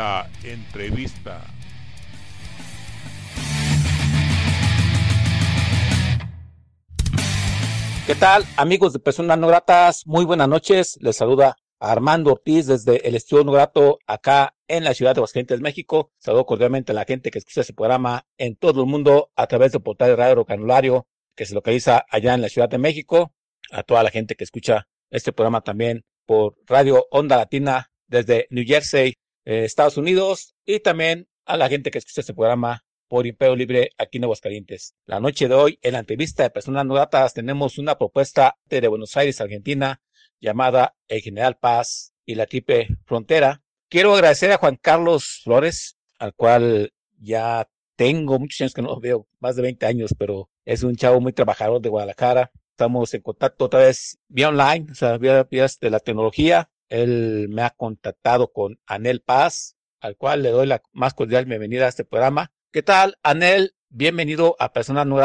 Entrevista. ¿Qué tal, amigos de Personas No Gratas? Muy buenas noches. Les saluda Armando Ortiz desde el Estudio No Grato acá en la ciudad de Aguascalientes, México. Saludo cordialmente a la gente que escucha este programa en todo el mundo a través del portal de Radio Canulario que se localiza allá en la Ciudad de México. A toda la gente que escucha este programa también por Radio Onda Latina desde New Jersey, eh, Estados Unidos y también a la gente que escucha este programa por Imperio Libre aquí en Aguascalientes. La noche de hoy, en la entrevista de Personas No Gratas, tenemos una propuesta de Buenos Aires, Argentina, llamada El General Paz y la Triple Frontera. Quiero agradecer a Juan Carlos Flores, al cual ya tengo muchos años que no veo, más de 20 años, pero es un chavo muy trabajador de Guadalajara. Estamos en contacto otra vez vía online, o sea, vía, vía de la tecnología. Él me ha contactado con Anel Paz, al cual le doy la más cordial bienvenida a este programa. ¿Qué tal, Anel? Bienvenido a Personas No.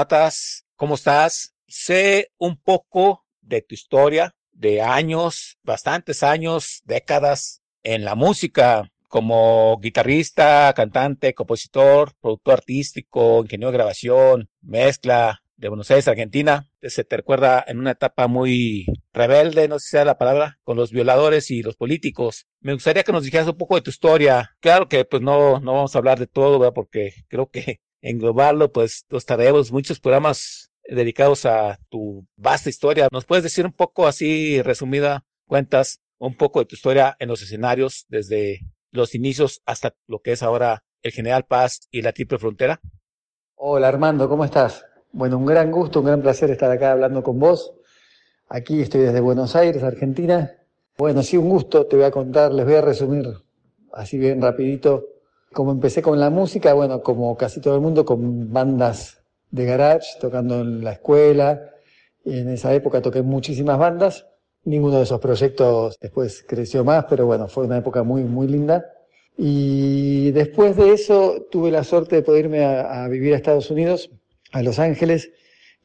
¿Cómo estás? Sé un poco de tu historia, de años, bastantes años, décadas en la música, como guitarrista, cantante, compositor, productor artístico, ingeniero de grabación, mezcla de Buenos Aires, Argentina. Se te recuerda en una etapa muy rebelde, no sé si sea la palabra, con los violadores y los políticos. Me gustaría que nos dijeras un poco de tu historia. Claro que pues no, no vamos a hablar de todo, ¿verdad? porque creo que englobarlo, pues nos traemos muchos programas dedicados a tu vasta historia. ¿Nos puedes decir un poco así, resumida, cuentas un poco de tu historia en los escenarios desde los inicios hasta lo que es ahora el General Paz y la Triple Frontera? Hola Armando, ¿cómo estás? Bueno, un gran gusto, un gran placer estar acá hablando con vos. Aquí estoy desde Buenos Aires, Argentina. Bueno, sí, un gusto, te voy a contar, les voy a resumir así bien rapidito cómo empecé con la música, bueno, como casi todo el mundo, con bandas de garage, tocando en la escuela. En esa época toqué muchísimas bandas. Ninguno de esos proyectos después creció más, pero bueno, fue una época muy, muy linda. Y después de eso tuve la suerte de poder irme a vivir a Estados Unidos a Los Ángeles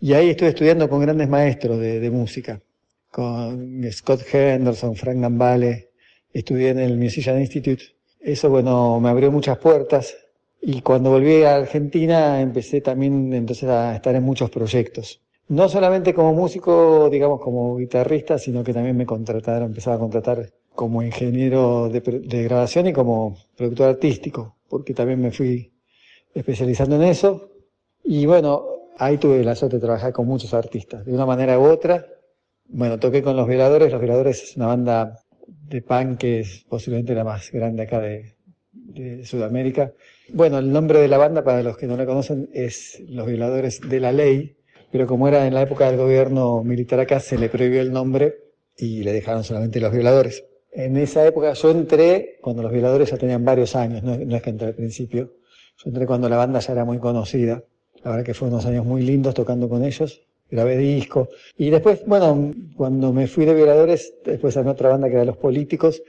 y ahí estuve estudiando con grandes maestros de, música, con Scott Henderson, Frank Gambale, estudié en el Musician Institute. Eso, bueno, me abrió muchas puertas y cuando volví a Argentina empecé también entonces a estar en muchos proyectos. No solamente como músico, digamos, como guitarrista, sino que también me contrataron, empezaba a contratar como ingeniero de, de grabación y como productor artístico, porque también me fui especializando en eso y bueno, ahí tuve la suerte de trabajar con muchos artistas, de una manera u otra. Bueno, toqué con Los Violadores. Los Violadores es una banda de punk que es posiblemente la más grande acá de, Sudamérica. Bueno, el nombre de la banda, para los que no la conocen, es Los Violadores de la Ley, pero como era en la época del gobierno militar acá, se le prohibió el nombre y le dejaron solamente Los Violadores. En esa época yo entré cuando Los Violadores ya tenían varios años, no, no es que entré al principio, yo entré cuando la banda ya era muy conocida. La verdad que fueron unos años muy lindos tocando con ellos. Grabé disco. Y después, bueno, cuando me fui de Violadores, después a otra banda que era Los Políticos.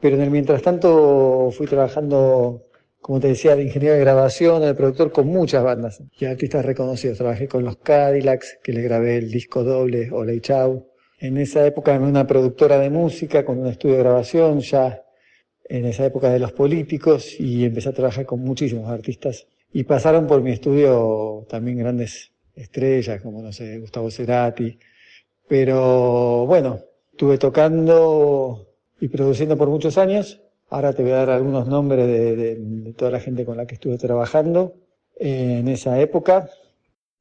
Pero en el mientras tanto fui trabajando, como te decía, de ingeniero de grabación, de productor con muchas bandas y artistas reconocidos. Trabajé con los Cadillacs, que les grabé el disco doble, y Chau. En esa época en una productora de música, con un estudio de grabación, ya en esa época de los políticos, y empecé a trabajar con muchísimos artistas y pasaron por mi estudio también grandes estrellas, como no sé, Gustavo Cerati. Pero bueno, estuve tocando y produciendo por muchos años. Ahora te voy a dar algunos nombres de, de, toda la gente con la que estuve trabajando en esa época.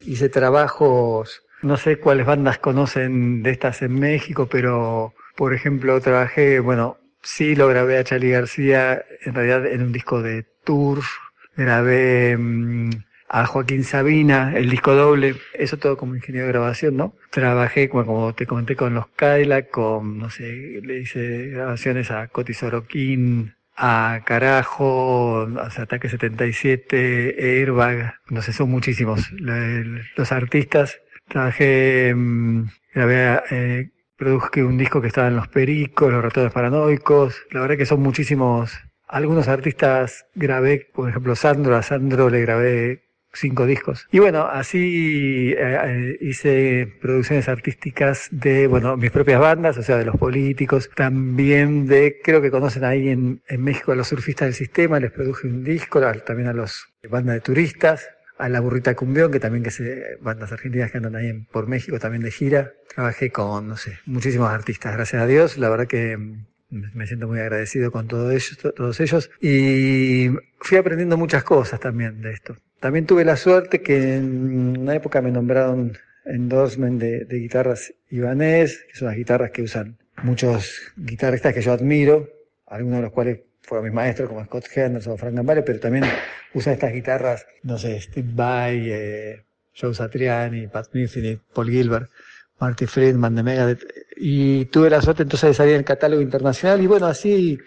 Hice trabajos, no sé cuáles bandas conocen de estas en México, pero por ejemplo trabajé, bueno, sí lo grabé a Charlie García, en realidad en un disco de Turf, grabé mmm, a Joaquín Sabina, el disco doble, eso todo como ingeniero de grabación, ¿no? Trabajé, como te comenté, con los Cadillac, con, no sé, le hice grabaciones a Coti Sorokin, a Carajo, a Ataque 77, Airbag, no sé, son muchísimos los artistas. Trabajé, mm, grabé, eh, produje un disco que estaba en Los Pericos, Los Ratones Paranoicos, la verdad que son muchísimos. Algunos artistas grabé, por ejemplo, Sandro, a Sandro le grabé cinco discos. Y bueno, así eh, eh, hice producciones artísticas de, bueno, mis propias bandas, o sea, de los políticos, también de, creo que conocen ahí en, en México a los surfistas del sistema, les produje un disco, también a los bandas de turistas, a la burrita cumbión, que también que se, bandas argentinas que andan ahí por México también de gira. Trabajé con, no sé, muchísimos artistas, gracias a Dios. La verdad que me siento muy agradecido con todo ellos, todos ellos. Y fui aprendiendo muchas cosas también de esto. También tuve la suerte que en una época me nombraron endorsement de, de guitarras Ibanez, que son las guitarras que usan muchos guitarristas que yo admiro, algunos de los cuales fueron mis maestros como Scott Henderson Frank Gambale, pero también usan estas guitarras, no sé, Steve Vai, eh, Joe Satriani, Pat Metheny, Paul Gilbert, Marty Friedman de Megadeth, y tuve la suerte entonces de salir en el catálogo internacional y bueno, así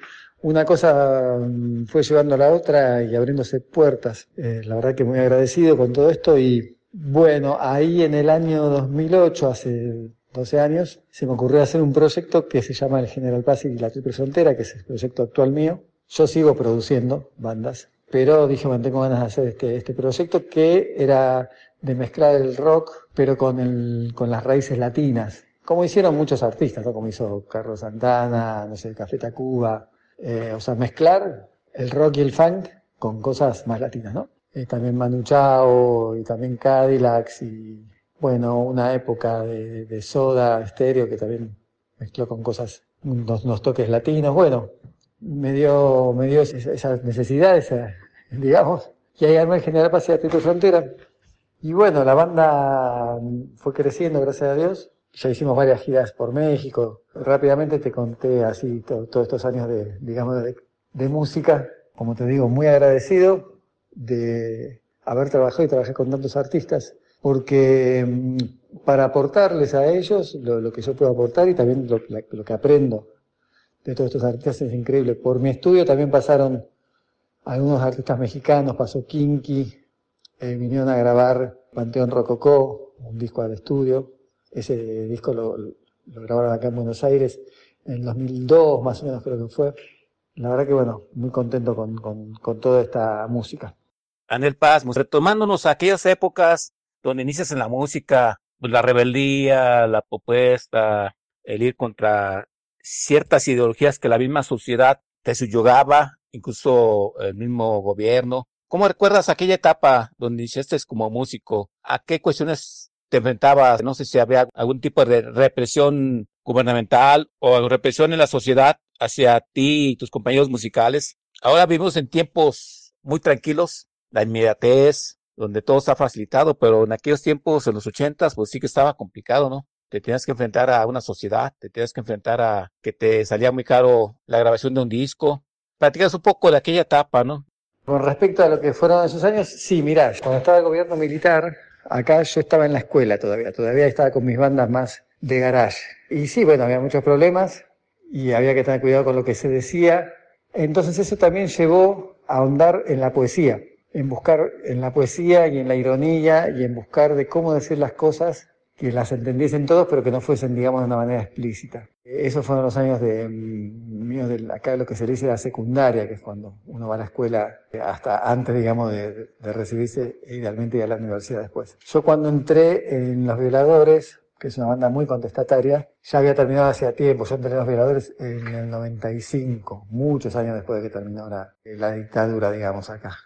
una cosa mm, fue llevando a la otra y abriéndose puertas. Eh, la verdad que muy agradecido con todo esto y bueno, ahí en el año 2008, hace 12 años, se me ocurrió hacer un proyecto que se llama el General Paz y la Triple Frontera, que es el proyecto actual mío. Yo sigo produciendo bandas, pero dije, bueno, ganas de hacer este, este proyecto que era de mezclar el rock, pero con, el, con las raíces latinas, como hicieron muchos artistas, ¿no? como hizo Carlos Santana, no sé, Café Tacuba, eh, o sea, mezclar el rock y el funk con cosas más latinas, ¿no? Eh, también Manu Chao y también Cadillacs y, bueno, una época de, soda estéreo que también mezcló con cosas, unos, toques latinos, bueno, me dio, me dio esa necesidad, esa, digamos, y ahí armé el General Paz y Tito Frontera. Y bueno, la banda fue creciendo, gracias a Dios, ya hicimos varias giras por México. Rápidamente te conté así todos estos años de, digamos, de, música. Como te digo, muy agradecido de haber trabajado y trabajé con tantos artistas, porque mm, para aportarles a ellos lo, que yo puedo aportar y también lo, que aprendo de todos estos artistas es increíble. Por mi estudio también pasaron algunos artistas mexicanos, pasó Kinky, eh, vinieron a grabar Panteón Rococó, un disco al estudio, ese disco lo, grabaron acá en Buenos Aires en 2002, más o menos creo que fue. La verdad que bueno, muy contento con, con, toda esta música. Anel Paz, retomándonos a aquellas épocas donde inicias en la música, pues, la rebeldía, la propuesta, el ir contra ciertas ideologías que la misma sociedad te subyugaba, incluso el mismo gobierno. ¿Cómo recuerdas aquella etapa donde iniciaste como músico? ¿A qué cuestiones te enfrentabas, no sé si había algún tipo de represión gubernamental o represión en la sociedad hacia ti y tus compañeros musicales. Ahora vivimos en tiempos muy tranquilos, la inmediatez, donde todo está facilitado, pero en aquellos tiempos, en los ochentas, pues sí que estaba complicado, ¿no? Te tenías que enfrentar a una sociedad, te tenías que enfrentar a que te salía muy caro la grabación de un disco. Platicas un poco de aquella etapa, ¿no? Con respecto a lo que fueron esos años, sí, mirá, cuando estaba el gobierno militar, Acá yo estaba en la escuela todavía, todavía estaba con mis bandas más de garage. Y sí, bueno, había muchos problemas y había que tener cuidado con lo que se decía. Entonces eso también llevó a ahondar en la poesía, en buscar en la poesía y en la ironía y en buscar de cómo decir las cosas que las entendiesen todos, pero que no fuesen, digamos, de una manera explícita. Esos fueron los años de mm, míos de acá lo que se dice la secundaria, que es cuando uno va a la escuela eh, hasta antes, digamos, de, de recibirse, idealmente ir a la universidad después. Yo cuando entré en Los Violadores, que es una banda muy contestataria, ya había terminado hacía tiempo, yo entré en Los Violadores en el 95, muchos años después de que terminó la dictadura, digamos, acá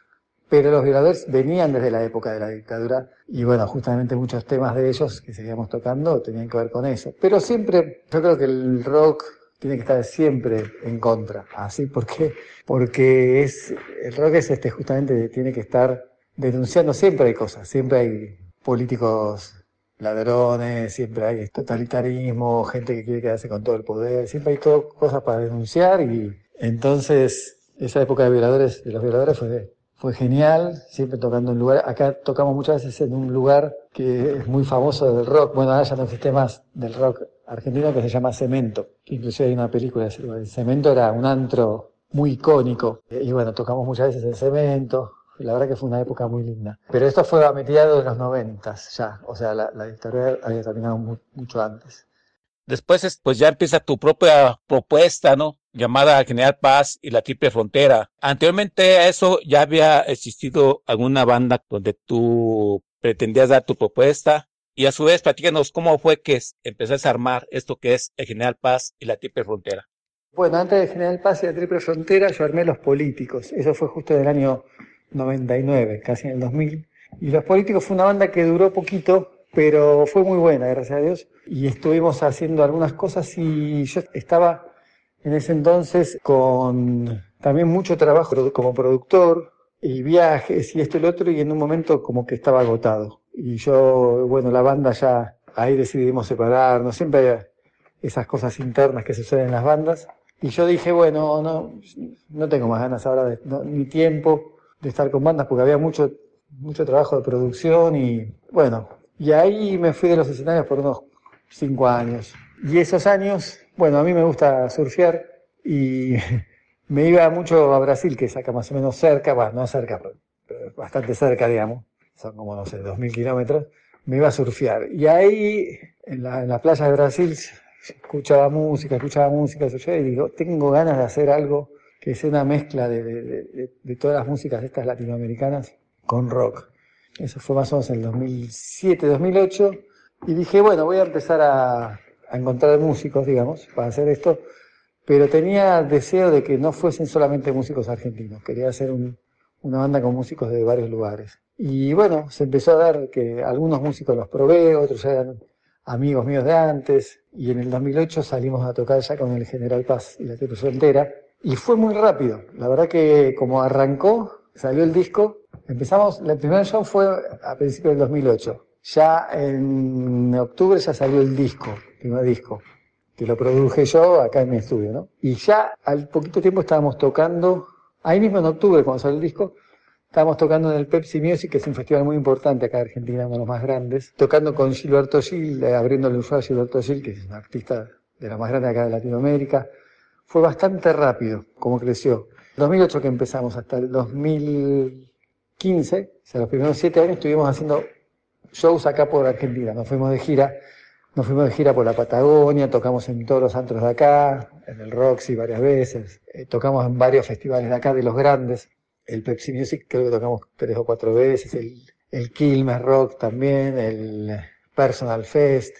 pero los violadores venían desde la época de la dictadura y bueno, justamente muchos temas de ellos que seguíamos tocando tenían que ver con eso. Pero siempre, yo creo que el rock tiene que estar siempre en contra, así porque porque es el rock es este justamente tiene que estar denunciando siempre hay cosas, siempre hay políticos ladrones, siempre hay totalitarismo, gente que quiere quedarse con todo el poder, siempre hay cosas para denunciar y entonces esa época de violadores, de los violadores fue fue genial, siempre tocando en lugar, acá tocamos muchas veces en un lugar que es muy famoso del rock, bueno, ahora ya no existe más del rock argentino que se llama Cemento, que inclusive hay una película de Cemento era un antro muy icónico, y bueno, tocamos muchas veces en Cemento, la verdad que fue una época muy linda. Pero esto fue a mediados de los noventas ya, o sea, la, dictadura había terminado mucho antes. Después, pues ya empieza tu propia propuesta, ¿no? Llamada General Paz y la Triple Frontera. Anteriormente a eso ya había existido alguna banda donde tú pretendías dar tu propuesta. Y a su vez, platícanos cómo fue que empezaste a armar esto que es el General Paz y la Triple Frontera. Bueno, antes de General Paz y la Triple Frontera, yo armé Los Políticos. Eso fue justo en el año 99, casi en el 2000. Y Los Políticos fue una banda que duró poquito, pero fue muy buena, gracias a Dios. Y estuvimos haciendo algunas cosas y yo estaba en ese entonces con también mucho trabajo como productor y viajes y esto y lo otro y en un momento como que estaba agotado. Y yo, bueno, la banda ya, ahí decidimos separarnos, siempre hay esas cosas internas que suceden en las bandas. Y yo dije, bueno, no, no tengo más ganas ahora de, ni tiempo de estar con bandas porque había mucho, mucho trabajo de producción y bueno, y ahí me fui de los escenarios por unos cinco años. Y esos años, bueno, a mí me gusta surfear y me iba mucho a Brasil, que es acá más o menos cerca, bueno, no cerca, pero bastante cerca, digamos, son como, no sé, dos mil kilómetros, me iba a surfear. Y ahí, en la, en la playa de Brasil, escuchaba música, escuchaba música, y digo, tengo ganas de hacer algo que sea una mezcla de, de, de todas las músicas estas latinoamericanas con rock. Eso fue más o menos en el 2007, 2008. Y dije, bueno, voy a empezar a, encontrar músicos, digamos, para hacer esto. Pero tenía deseo de que no fuesen solamente músicos argentinos. Quería hacer una banda con músicos de varios lugares. Y bueno, se empezó a dar que algunos músicos los probé, otros eran amigos míos de antes. Y en el 2008 salimos a tocar ya con el General Paz y la Triple Frontera. Y fue muy rápido. La verdad que como arrancó, salió el disco, Empezamos, el primer show fue a principios del 2008. Ya en octubre ya salió el disco, el primer disco, que lo produje yo acá en mi estudio, ¿no? Y ya al poquito tiempo estábamos tocando, ahí mismo en octubre cuando salió el disco, estábamos tocando en el Pepsi Music, que es un festival muy importante acá en Argentina, uno de los más grandes, tocando con Gilberto Gil, eh, abriéndole un show a Gilberto Gil, que es un artista de los más grandes acá de Latinoamérica. Fue bastante rápido como creció. 2008 que empezamos hasta el 2000 15, o sea, los primeros siete años estuvimos haciendo shows acá por Argentina. Nos fuimos de gira, nos fuimos de gira por la Patagonia, tocamos en todos los antros de acá, en el Roxy varias veces, eh, tocamos en varios festivales de acá, de los grandes. El Pepsi Music creo que tocamos tres o cuatro veces, el, el Rock también, el Personal Fest.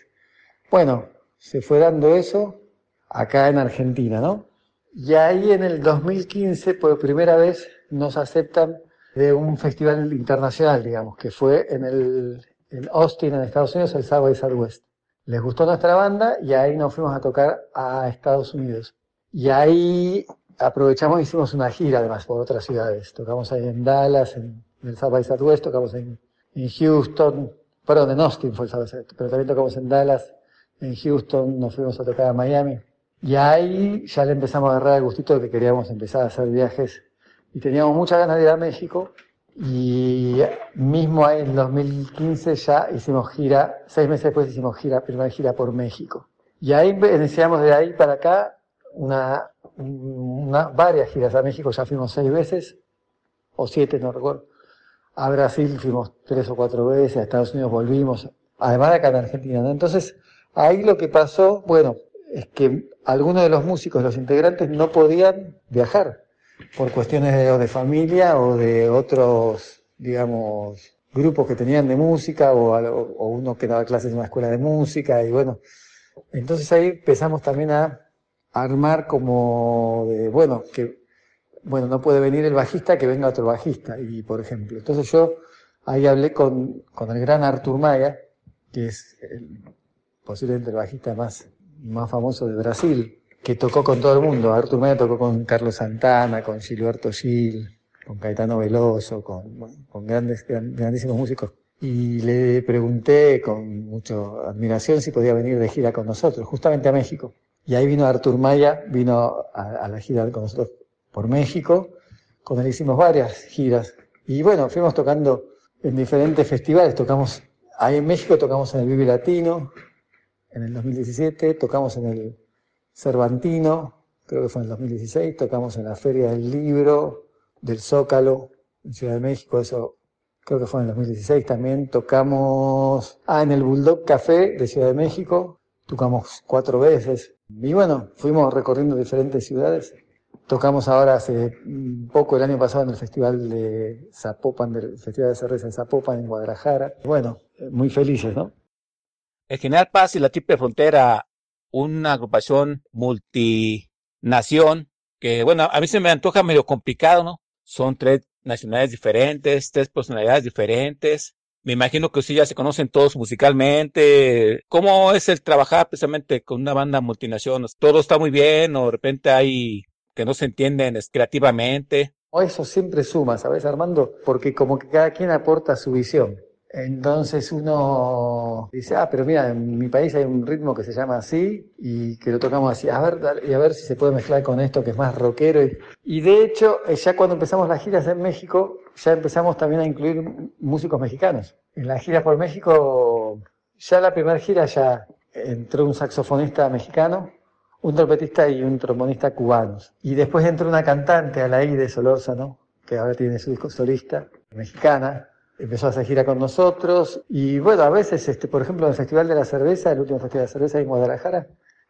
Bueno, se fue dando eso acá en Argentina, ¿no? Y ahí en el 2015, por primera vez, nos aceptan de un festival internacional, digamos, que fue en, el, en Austin, en Estados Unidos, el South by Southwest. Les gustó nuestra banda y ahí nos fuimos a tocar a Estados Unidos. Y ahí aprovechamos hicimos una gira además por otras ciudades. Tocamos ahí en Dallas, en, el South by Southwest, tocamos en, en Houston, perdón, en Austin fue el South by Southwest, pero también tocamos en Dallas, en Houston, nos fuimos a tocar a Miami. Y ahí ya le empezamos a agarrar el gustito de que queríamos empezar a hacer viajes y teníamos muchas ganas de ir a México y mismo en 2015 ya hicimos gira, seis meses después hicimos gira, primera gira por México. Y ahí iniciamos de ahí para acá una, varias giras a México, ya fuimos seis veces, o siete, no recuerdo. A Brasil fuimos tres o cuatro veces, a Estados Unidos volvimos, además de acá en Argentina. Entonces, ahí lo que pasó, bueno, es que algunos de los músicos, los integrantes, no podían viajar por cuestiones de, de familia o de otros, digamos, grupos que tenían de música o, o, uno que daba clases en una escuela de música y bueno, entonces ahí empezamos también a armar como de, bueno, que, bueno, no puede venir el bajista, que venga otro bajista y por ejemplo, entonces yo ahí hablé con, con el gran Artur Maya, que es posiblemente el bajista más, más famoso de Brasil, que tocó con todo el mundo. Artur Maya tocó con Carlos Santana, con Gilberto Gil, con Caetano Veloso, con, con grandes, grandísimos músicos. Y le pregunté con mucha admiración si podía venir de gira con nosotros, justamente a México. Y ahí vino Artur Maya, vino a, la gira con nosotros por México. Con él hicimos varias giras Y bueno, fuimos tocando en diferentes festivales, tocamos, ahí en México tocamos en el Vive Latino, en el 2017, tocamos en el Cervantino, creo que fue en el 2016, tocamos en la Feria del Libro del Zócalo, en Ciudad de México, eso creo que fue en el 2016 también, tocamos, ah, en el Bulldog Café de Ciudad de México, tocamos cuatro veces, y bueno, fuimos recorriendo diferentes ciudades, tocamos ahora hace poco, el año pasado, en el Festival de Zapopan, del Festival de Cerveza de Zapopan en Guadalajara, bueno, muy felices, ¿no? El General Paz y la Triple Frontera, una agrupación multi nación, que bueno, a mí se me antoja medio complicado, ¿no? Son tres nacionalidades diferentes, tres personalidades diferentes. Me imagino que ustedes ya se conocen todos musicalmente. ¿Cómo es el trabajar precisamente con una banda multinacional? ¿Todo está muy bien o de repente hay que no se entienden creativamente? O eso siempre suma, ¿sabes, Armando? Porque como que cada quien aporta su visión. Entonces uno dice, ah, pero mira, en mi país hay un ritmo que se llama así y que lo tocamos así, a ver, y a ver si se puede mezclar con esto que es más rockero. Y, de hecho, eh, ya cuando empezamos las giras en México, ya empezamos también a incluir músicos mexicanos. En las giras por México, ya la primera gira ya entró un saxofonista mexicano, un trompetista y un trombonista cubanos. Y después entró una cantante, Alaide Solórzano, que ahora tiene su disco solista, mexicana, empezó a hacer gira con nosotros y bueno, a veces, este, por ejemplo, en el Festival de la Cerveza, el último Festival de la Cerveza en Guadalajara,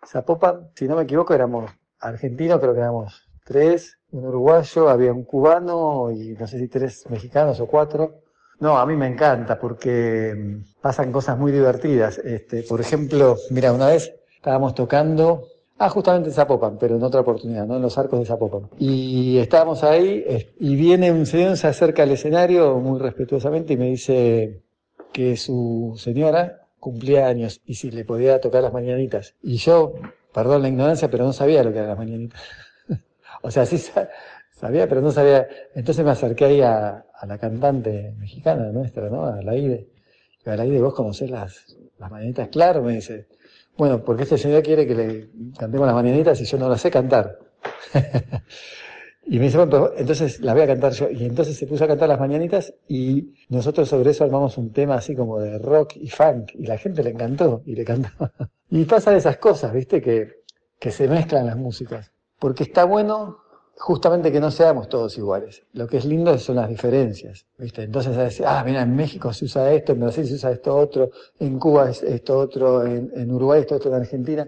Zapopan, si no me equivoco, éramos argentinos, creo que éramos tres, un uruguayo, había un cubano y no sé si tres mexicanos o cuatro. No, a mí me encanta porque mm, pasan cosas muy divertidas. Este, por ejemplo, mira, una vez estábamos tocando Ah, justamente en Zapopan, pero en otra oportunidad, ¿no? En los arcos de Zapopan. Y estábamos ahí y viene un señor, se acerca al escenario muy respetuosamente y me dice que su señora cumplía años y si le podía tocar las mañanitas. Y yo, perdón la ignorancia, pero no sabía lo que eran las mañanitas. o sea, sí sabía, pero no sabía. Entonces me acerqué ahí a, la cantante mexicana nuestra, ¿no? A la IDE. Y a la IDE, vos conocés las, las mañanitas, claro, me dice. Bueno, porque este señor quiere que le cantemos las mañanitas y yo no las sé cantar. y me dice, bueno, entonces las voy a cantar yo. Y entonces se puso a cantar las mañanitas y nosotros sobre eso armamos un tema así como de rock y funk. Y la gente le encantó y le cantó. y pasan esas cosas, ¿viste? Que, que se mezclan las músicas. Porque está bueno justamente que no seamos todos iguales. Lo que es lindo son las diferencias, ¿viste? Entonces a decir, ah, mira, en México se usa esto, en Brasil se usa esto otro, en Cuba es esto otro, en, Uruguay esto otro, en Argentina.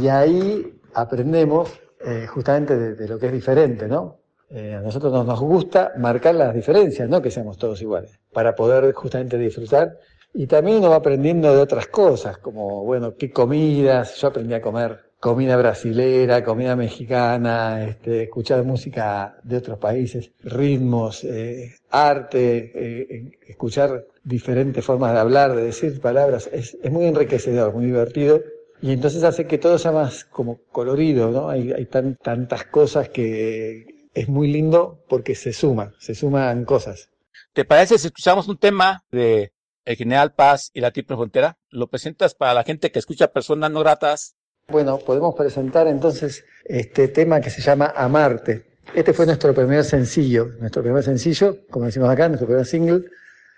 Y ahí aprendemos eh, justamente de, lo que es diferente, ¿no? Eh, a nosotros nos, nos gusta marcar las diferencias, no que seamos todos iguales, para poder justamente disfrutar. Y también uno va aprendiendo de otras cosas, como, bueno, qué comidas, yo aprendí a comer comida brasilera, comida mexicana, este, escuchar música de otros países, ritmos, eh, arte, eh, escuchar diferentes formas de hablar, de decir palabras, es, muy enriquecedor, muy divertido. Y entonces hace que todo sea más como colorido, ¿no? Hay, hay tan, tantas cosas que es muy lindo porque se suma, se suman cosas. ¿Te parece si escuchamos un tema de El General Paz y la Triple Frontera? ¿Lo presentas para la gente que escucha personas no gratas bueno, podemos presentar entonces este tema que se llama Amarte. Este fue nuestro primer sencillo, nuestro primer sencillo, como decimos acá, nuestro primer single.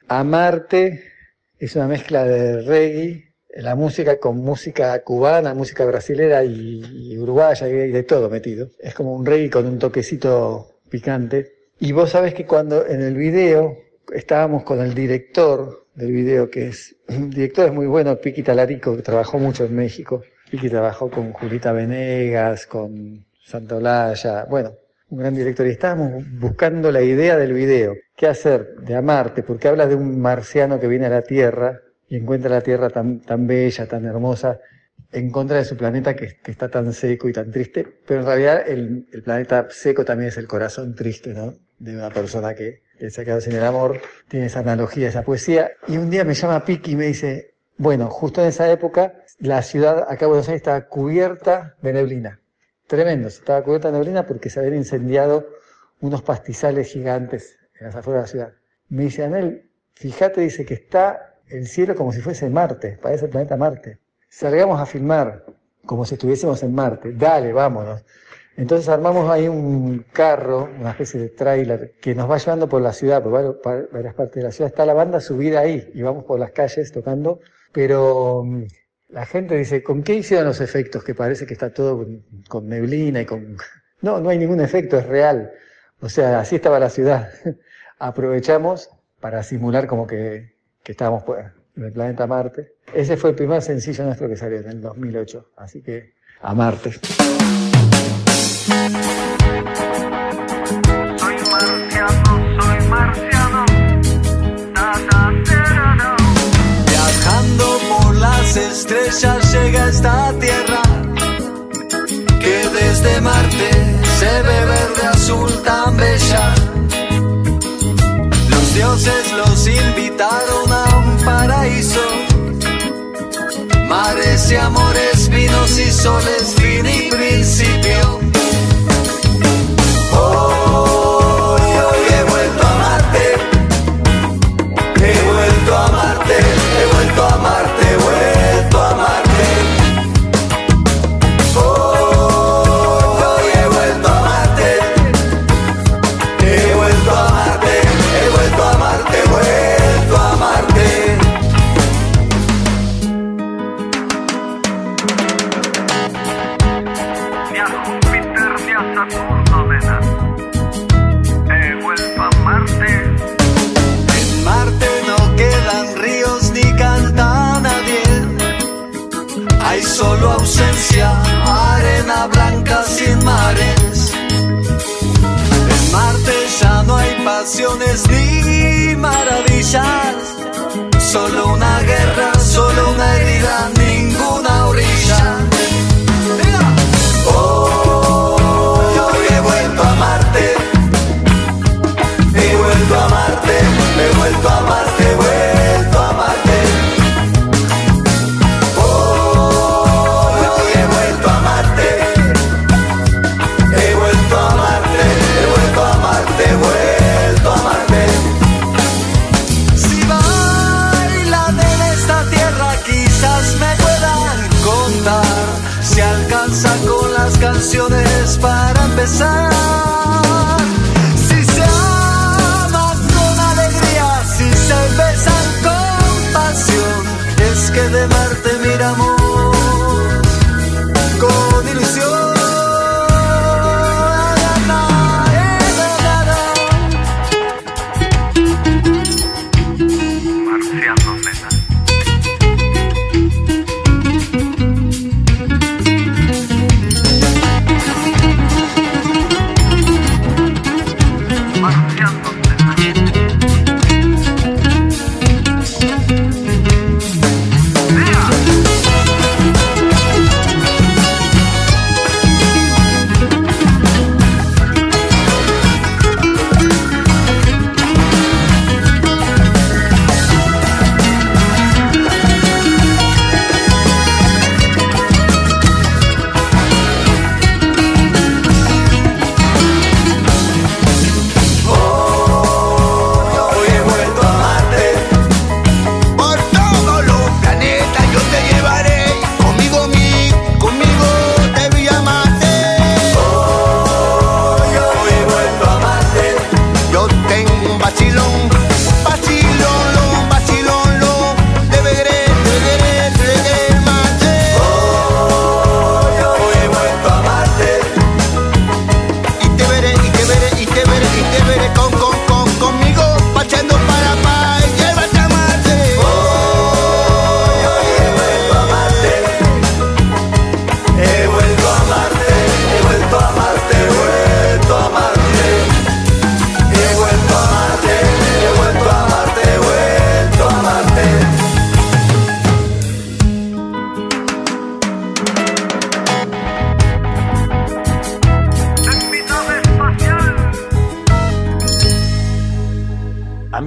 Amarte es una mezcla de reggae, la música con música cubana, música brasilera y, uruguaya y de todo metido. Es como un reggae con un toquecito picante. Y vos sabés que cuando en el video estábamos con el director del video, que es, el director es muy bueno, Piqui Talarico, que trabajó mucho en México que trabajó con Julita Venegas, con Santa Olaya, bueno, un gran director. Y estábamos buscando la idea del video. ¿Qué hacer de Amarte? Porque habla de un marciano que viene a la Tierra y encuentra la Tierra tan, tan bella, tan hermosa, en contra de su planeta que, está tan seco y tan triste. Pero en realidad el, el, planeta seco también es el corazón triste, ¿no? De una persona que, que se ha quedado sin el amor. Tiene esa analogía, esa poesía. Y un día me llama Piki y me dice, bueno, justo en esa época la ciudad acá de Buenos Aires estaba cubierta de neblina. Tremendo, estaba cubierta de neblina porque se habían incendiado unos pastizales gigantes en las afueras de la ciudad. Me dice, Anel, fíjate, dice que está el cielo como si fuese Marte, parece el planeta Marte. Salgamos a filmar como si estuviésemos en Marte. Dale, vámonos. Entonces armamos ahí un carro, una especie de tráiler, que nos va llevando por la ciudad, por varias partes de la ciudad. Está la banda subida ahí y vamos por las calles tocando, pero mm, la gente dice, ¿con qué hicieron los efectos? Que parece que está todo con, neblina y con... No, no hay ningún efecto, es real. O sea, así estaba la ciudad. Aprovechamos para simular como que, que estábamos pues, en el planeta Marte. Ese fue el primer sencillo nuestro que salió en el 2008. Así que a Marte. Las estrellas llega esta tierra que desde Marte se ve verde azul tan bella. Los dioses los invitaron a un paraíso. Mares y amores, vinos y soles, fin y principio. arena solo una herida, ninguna orilla. Oh, yo he vuelto a Marte, he vuelto a Marte, he vuelto a Marte,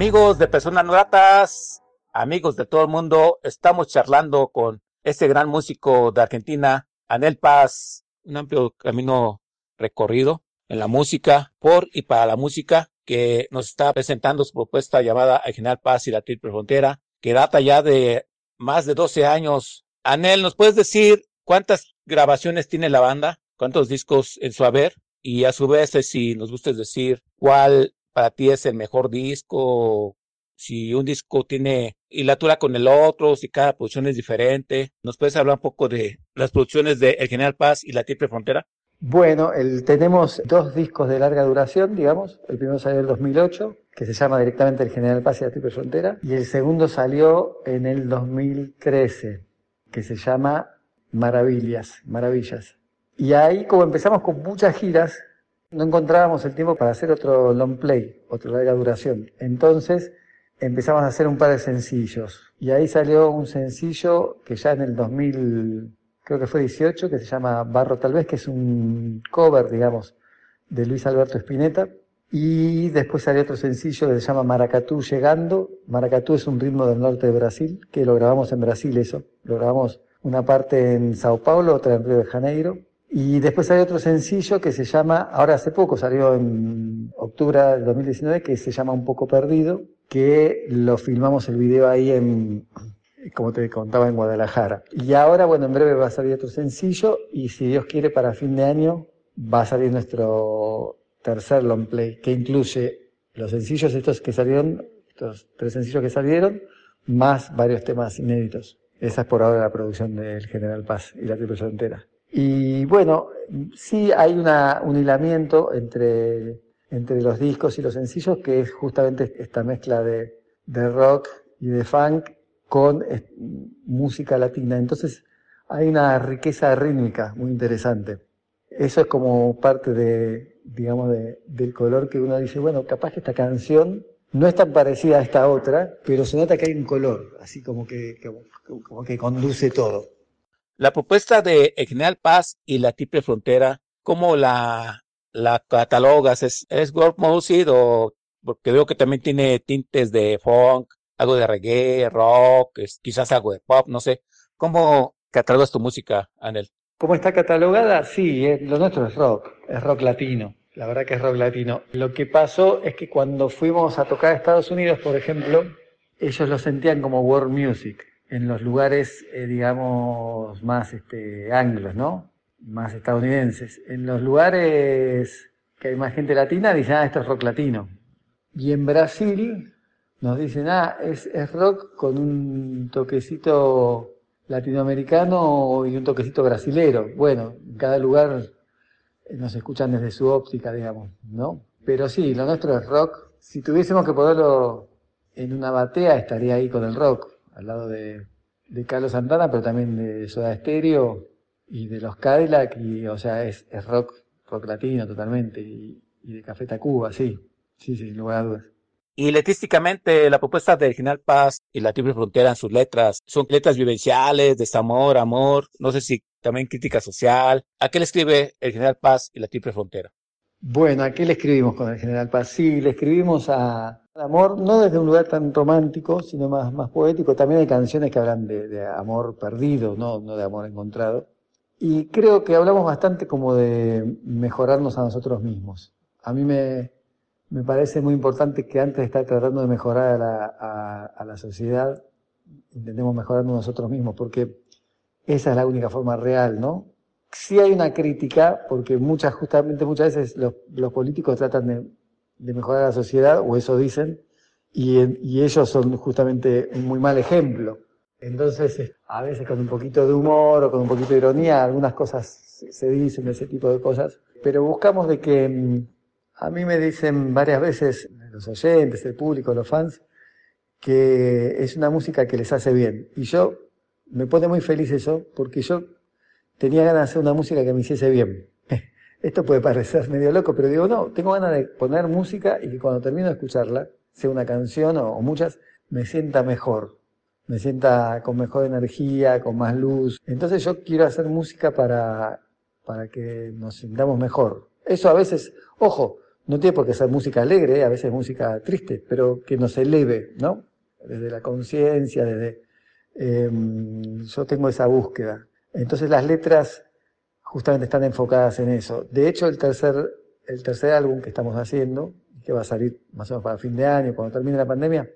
Amigos de Personas No Gratas, amigos de todo el mundo, estamos charlando con este gran músico de Argentina, Anel Paz, un amplio camino recorrido en la música, por y para la música, que nos está presentando su propuesta llamada El General Paz y la Triple Frontera, que data ya de más de 12 años. Anel, ¿nos puedes decir cuántas grabaciones tiene la banda? cuántos discos en su haber y a su vez si nos gustes decir cuál para ti es el mejor disco, si un disco tiene hilatura con el otro, si cada producción es diferente. ¿Nos puedes hablar un poco de las producciones de El General Paz y La Triple Frontera? Bueno, el- tenemos dos discos de larga duración, digamos. El primero salió en el 2008, que se llama directamente El General Paz y la Triple Frontera. Y el segundo salió en el 2013, que se llama Maravillas, Maravillas. Y ahí, como empezamos con muchas giras, no encontrábamos el tiempo para hacer otro long play, otra larga duración. Entonces empezamos a hacer un par de sencillos. Y ahí salió un sencillo que ya en el 2000, creo que fue 18, que se llama Barro tal vez, que es un cover, digamos, de Luis Alberto Spinetta. Y después salió otro sencillo que se llama Maracatú Llegando. Maracatú es un ritmo del norte de Brasil, que lo grabamos en Brasil eso. Lo grabamos una parte en Sao Paulo, otra en Río de Janeiro. Y después hay otro sencillo que se llama, ahora hace poco salió en octubre del 2019, que se llama Un poco perdido, que lo filmamos el video ahí en, como te contaba, en Guadalajara. Y ahora, bueno, en breve va a salir otro sencillo y si Dios quiere para fin de año va a salir nuestro tercer long play, que incluye los sencillos estos que salieron, estos tres sencillos que salieron, más varios temas inéditos. Esa es por ahora la producción del General Paz y la Triple Frontera. Y bueno, sí hay una, un hilamiento entre, entre los discos y los sencillos, que es justamente esta mezcla de, de rock y de funk con música latina. Entonces hay una riqueza rítmica muy interesante. Eso es como parte de, digamos, de- del color que uno dice, bueno, capaz que esta canción no es tan parecida a esta otra, pero se nota que hay un color, así como que, como que conduce todo. La propuesta de General Paz y La Triple Frontera, ¿cómo la, la catalogas? ¿Es, es world music o porque veo que también tiene tintes de funk, algo de reggae, rock, quizás algo de pop, no sé. ¿Cómo catalogas tu música, Anel? ¿Cómo está catalogada? Sí, eh, lo nuestro es rock, es rock latino. La verdad que es rock latino. Lo que pasó es que cuando fuimos a tocar a Estados Unidos, por ejemplo, ellos lo sentían como world music en los lugares, eh, digamos, más este, anglos, ¿no? Más estadounidenses. En los lugares que hay más gente latina, dicen, ah, esto es rock latino. Y en Brasil nos dicen, ah, es, es rock con un toquecito latinoamericano y un toquecito brasilero. Bueno, en cada lugar eh, nos escuchan desde su óptica, digamos, ¿no? Pero sí, lo nuestro es rock. Si tuviésemos que ponerlo en una batea, estaría ahí con el rock, al lado de, de Carlos Santana, pero también de Soda Stereo y de los Cadillac, y, o sea, es, es rock, rock latino totalmente, y, y de Café Tacuba, sí, sí, sin lugar a dudas. Y letrísticamente, la propuesta del General Paz y La Triple Frontera en sus letras son letras vivenciales, desamor, amor, no sé si también crítica social. ¿A qué le escribe el General Paz y La Triple Frontera? Bueno, ¿a qué le escribimos con el General Paz? Sí, le escribimos a al amor, no desde un lugar tan romántico, sino más, más poético. También hay canciones que hablan de, amor perdido, no, no de amor encontrado. Y creo que hablamos bastante como de mejorarnos a nosotros mismos. A mí me, me parece muy importante que antes de estar tratando de mejorar a la, a la sociedad, intentemos mejorarnos nosotros mismos, porque esa es la única forma real, ¿no? Sí hay una crítica, porque muchas, justamente muchas veces los, los políticos tratan de, de mejorar la sociedad, o eso dicen, y, y ellos son justamente un muy mal ejemplo. Entonces, a veces con un poquito de humor o con un poquito de ironía, algunas cosas se se dicen, ese tipo de cosas, pero buscamos de que, mm, a mí me dicen varias veces los oyentes, el público, los fans, que es una música que les hace bien. Y yo, me pone muy feliz eso, porque yo tenía ganas de hacer una música que me hiciese bien. Esto puede parecer medio loco, pero digo, no, tengo ganas de poner música y que cuando termino de escucharla, sea una canción o, muchas, me sienta mejor, me sienta con mejor energía, con más luz. Entonces yo quiero hacer música para, para que nos sintamos mejor. Eso a veces, ojo, no tiene por qué ser música alegre, a veces música triste, pero que nos eleve, ¿no? Desde la conciencia, desde... eh, yo tengo esa búsqueda. Entonces las letras justamente están enfocadas en eso. De hecho, el tercer, el tercer álbum que estamos haciendo, que va a salir más o menos para fin de año, cuando termine la pandemia,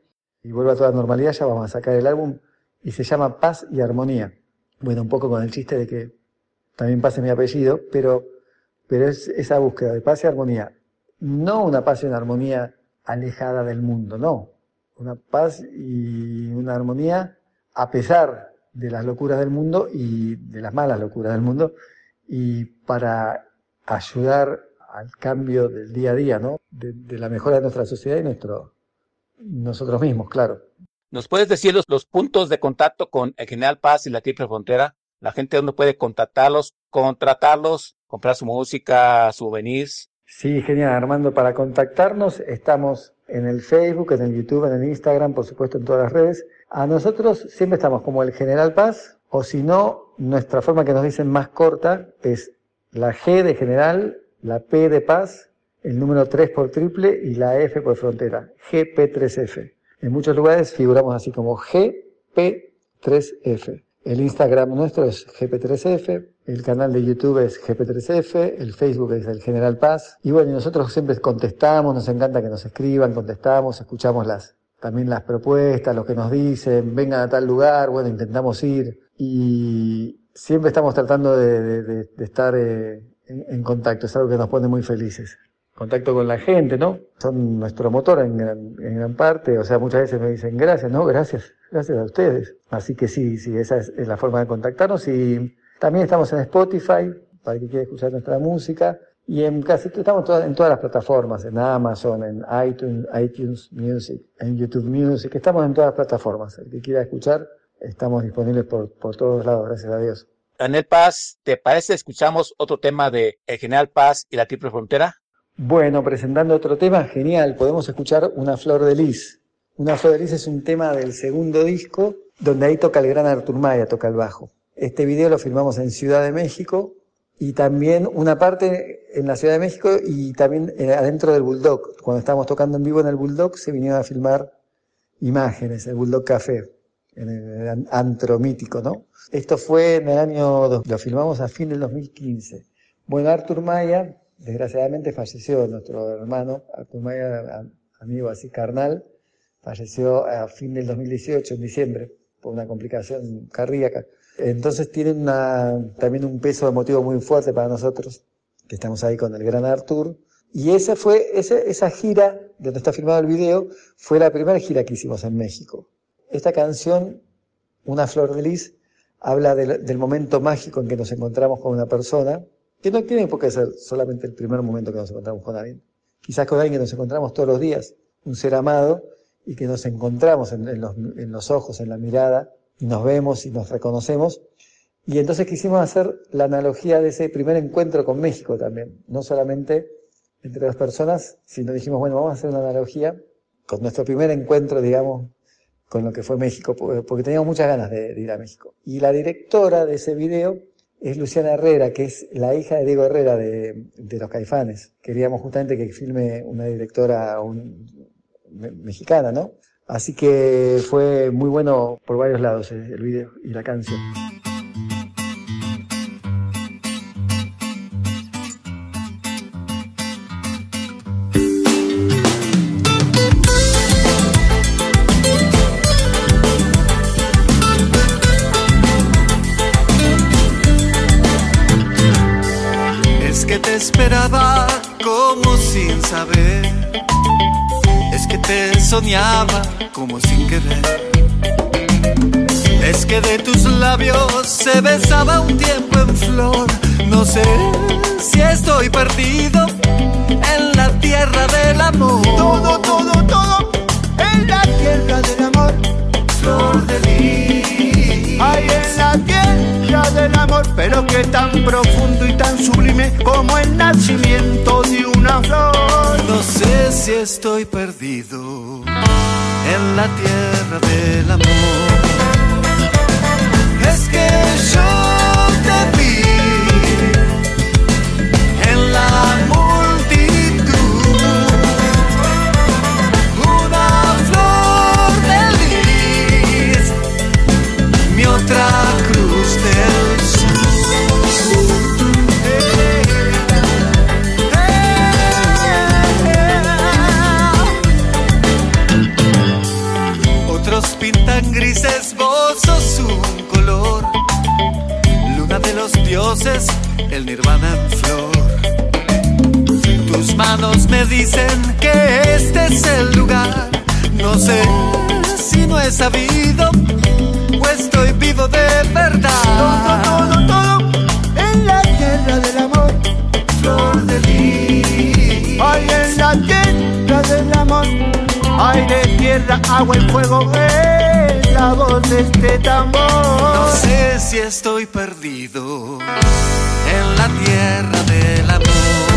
y vuelva a toda normalidad, ya vamos a sacar el álbum, y se llama Paz y Armonía. Bueno, un poco con el chiste de que también pase mi apellido, pero pero es esa búsqueda de paz y armonía. No una paz y una armonía alejada del mundo, no. Una paz y una armonía a pesar de las locuras del mundo y de las malas locuras del mundo y para ayudar al cambio del día a día, ¿no? De, de la mejora de nuestra sociedad y nuestro, nosotros mismos, claro. ¿Nos puedes decir los, los puntos de contacto con el General Paz y la Triple Frontera? La gente dónde puede contactarlos, contratarlos, comprar su música, souvenirs. Sí, genial, Armando. Para contactarnos estamos en el Facebook, en el YouTube, en el Instagram, por supuesto en todas las redes. A nosotros siempre estamos como el General Paz, o si no, nuestra forma que nos dicen más corta es la G de General, la P de Paz, el número 3 por triple y la F por frontera, GP3F. En muchos lugares figuramos así como GP3F. El Instagram nuestro es GP3F, el canal de YouTube es GP3F, el Facebook es el General Paz. Y bueno, nosotros siempre contestamos, nos encanta que nos escriban, contestamos, escuchamos las, también las propuestas, lo que nos dicen, vengan a tal lugar, bueno, intentamos ir. Y siempre estamos tratando de, de- de- de estar eh, en, en contacto, es algo que nos pone muy felices. Contacto con la gente, ¿no? Son nuestro motor en gran, en gran parte, o sea, muchas veces me dicen gracias, ¿no? Gracias, gracias a ustedes. Así que sí, sí, esa es, es la forma de contactarnos y también estamos en Spotify, para el que quiera escuchar nuestra música, y en casi estamos todas- en todas las plataformas, en Amazon, en iTunes, iTunes Music, en YouTube Music, estamos en todas las plataformas. El que quiera escuchar, estamos disponibles por, por todos lados, gracias a Dios. Daniel Paz, ¿te parece escuchamos otro tema de el General Paz y la Triple Frontera? Bueno, presentando otro tema, genial, podemos escuchar Una Flor de Lis. Una Flor de Lis es un tema del segundo disco, donde ahí toca el gran Artur Maya, toca el bajo. Este video lo filmamos en Ciudad de México y también una parte en la Ciudad de México y también eh, adentro del Bulldog. Cuando estábamos tocando en vivo en el Bulldog se vinieron a filmar imágenes, el Bulldog Café, en el an- antro mítico, ¿no? Esto fue en el año, lo filmamos a fin del 2015. Bueno, Artur Maya, desgraciadamente falleció, nuestro hermano, Artur Maya, amigo así carnal, falleció a fin del 2018, en diciembre, por una complicación cardíaca. Entonces tiene una, también un peso emotivo muy fuerte para nosotros, que estamos ahí con el gran Artur. Y esa fue, esa, gira, donde está filmado el video, fue la primera gira que hicimos en México. Esta canción, Una Flor de Lis, habla del, momento mágico en que nos encontramos con una persona, que no tiene por qué ser solamente el primer momento que nos encontramos con alguien. Quizás con alguien que nos encontramos todos los días, un ser amado, y que nos encontramos en los ojos, en la mirada, nos vemos y nos reconocemos. Y entonces quisimos hacer la analogía de ese primer encuentro con México también, no solamente entre dos personas, sino dijimos, bueno, vamos a hacer una analogía con nuestro primer encuentro, digamos, con lo que fue México, porque teníamos muchas ganas de, ir a México. Y la directora de ese video es Luciana Herrera, que es la hija de Diego Herrera de, de Los Caifanes. Queríamos justamente que filme una directora mexicana, ¿no? Así que fue muy bueno por varios lados el, el video y la canción. Es que te esperaba como sin saber. Soñaba como sin querer. Es que de tus labios se besaba un tiempo en flor. No sé si estoy perdido en la tierra del amor. Todo, todo, todo en la tierra del amor. Flor de lis. Hay en la tierra del amor, pero que tan profundo y tan sublime como el nacimiento de una flor. No sé si estoy perdido en la tierra del amor. Es que yo el nirvana en flor. Mis manos me dicen que este es el lugar. No sé si no he sabido o estoy vivo de verdad. Todo, todo, todo en la tierra del amor. Flor de lis. Ay, en la tierra del amor. Aire, tierra, agua y fuego. Es la voz de este tambor. No sé si estoy perdido en la tierra del amor.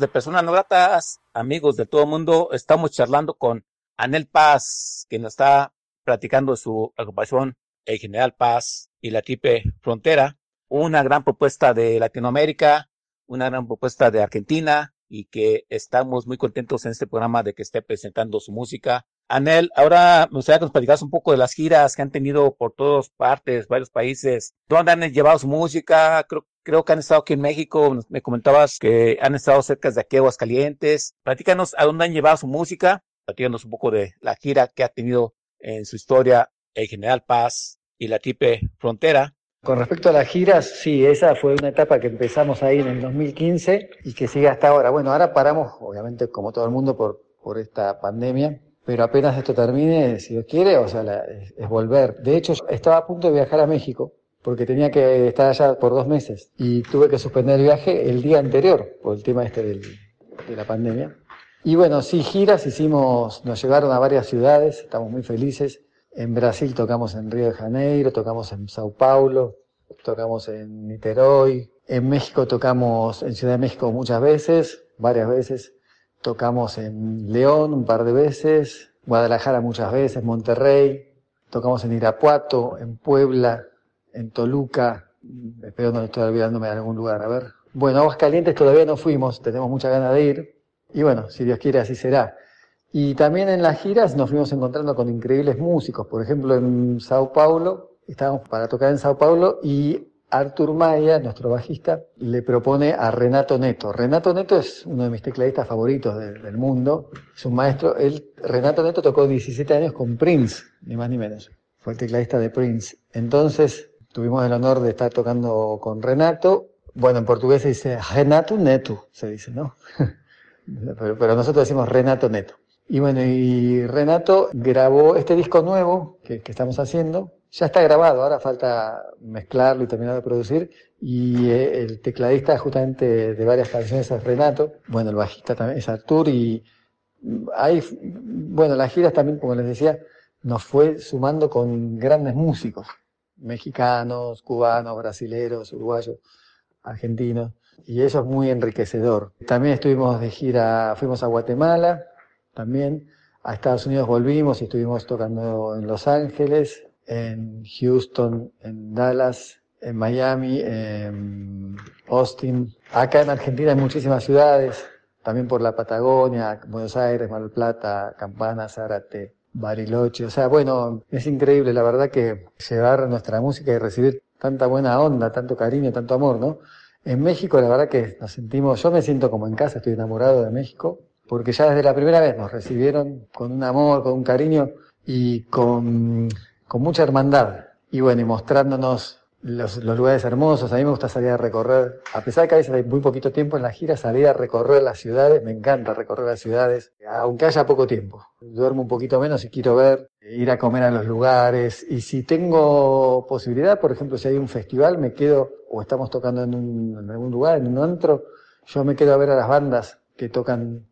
De Personas No Gratas, amigos de todo el mundo, estamos charlando con Anel Paz, quien nos está platicando su agrupación El General Paz y la Tipe Frontera, una gran propuesta de Latinoamérica, una gran propuesta de Argentina y que estamos muy contentos en este programa de que esté presentando su música. Anel, ahora me gustaría que nos un poco de las giras que han tenido por todas partes, varios países, dónde han llevado su música, creo, creo que han estado aquí en México, me comentabas que han estado cerca de aquí, Aguascalientes. Platícanos a dónde han llevado su música, platícanos un poco de la gira que ha tenido en su historia el General Paz y la Tipe Frontera. Con respecto a las giras, sí, esa fue una etapa que empezamos ahí en el 2015 y que sigue hasta ahora. Bueno, ahora paramos, obviamente, como todo el mundo, por, por esta pandemia, pero apenas esto termine, si Dios quiere, o sea, es, volver. De hecho, estaba a punto de viajar a México porque tenía que estar allá por dos meses y tuve que suspender el viaje el día anterior por el tema este de la pandemia. Y bueno, sí, giras hicimos, nos llevaron a varias ciudades, estamos muy felices. En Brasil tocamos en Río de Janeiro, tocamos en Sao Paulo, tocamos en Niterói. En México tocamos en Ciudad de México muchas veces, varias veces. Tocamos en León un par de veces, Guadalajara muchas veces, Monterrey. Tocamos en Irapuato, en Puebla, en Toluca. Espero no estoy olvidándome de algún lugar. A ver. Bueno, Aguascalientes todavía no fuimos, tenemos mucha ganas de ir. Y bueno, si Dios quiere, así será. Y también en las giras nos fuimos encontrando con increíbles músicos. Por ejemplo, en Sao Paulo, estábamos para tocar en Sao Paulo y Artur Maya, nuestro bajista, le propone a Renato Neto. Renato Neto es uno de mis tecladistas favoritos de- del mundo. Es un maestro. Renato Neto tocó 17 años con Prince, ni más ni menos. Fue el tecladista de Prince. Entonces, tuvimos el honor de estar tocando con Renato. Bueno, en portugués se dice Renato Neto, se dice, ¿no? pero, nosotros decimos Renato Neto. Y bueno, y Renato grabó este disco nuevo que estamos haciendo. Ya está grabado, ahora falta mezclarlo y terminar de producir. y eh, el tecladista justamente de varias canciones es Renato, bueno, el bajista también es Artur. Y hay, bueno, las giras también, como les decía, nos fue sumando con grandes músicos, mexicanos, cubanos, brasileros, uruguayos, argentinos, y eso es muy enriquecedor. También estuvimos de gira, fuimos a Guatemala, también. A Estados Unidos volvimos y estuvimos tocando en Los Ángeles, en Houston, en Dallas, en Miami, en Austin. Acá en Argentina hay muchísimas ciudades, también por la Patagonia, Buenos Aires, Mar del Plata, Campana, Zárate, Bariloche. O sea, bueno, es increíble la verdad que llevar nuestra música y recibir tanta buena onda, tanto cariño, tanto amor, ¿no? En México la verdad que nos sentimos, yo me siento como en casa, estoy enamorado de México, porque ya desde la primera vez nos recibieron con un amor, con un cariño y con, con mucha hermandad. Y bueno, y mostrándonos los, los, lugares hermosos. A mí me gusta salir a recorrer, a pesar de que a veces hay muy poquito tiempo en la gira, salir a recorrer las ciudades. Me encanta recorrer las ciudades, aunque haya poco tiempo. Duermo un poquito menos y quiero ver, ir a comer a los lugares. Y si tengo posibilidad, por ejemplo, si hay un festival, me quedo, o estamos tocando en, en algún lugar, en un antro, yo me quedo a ver a las bandas que tocan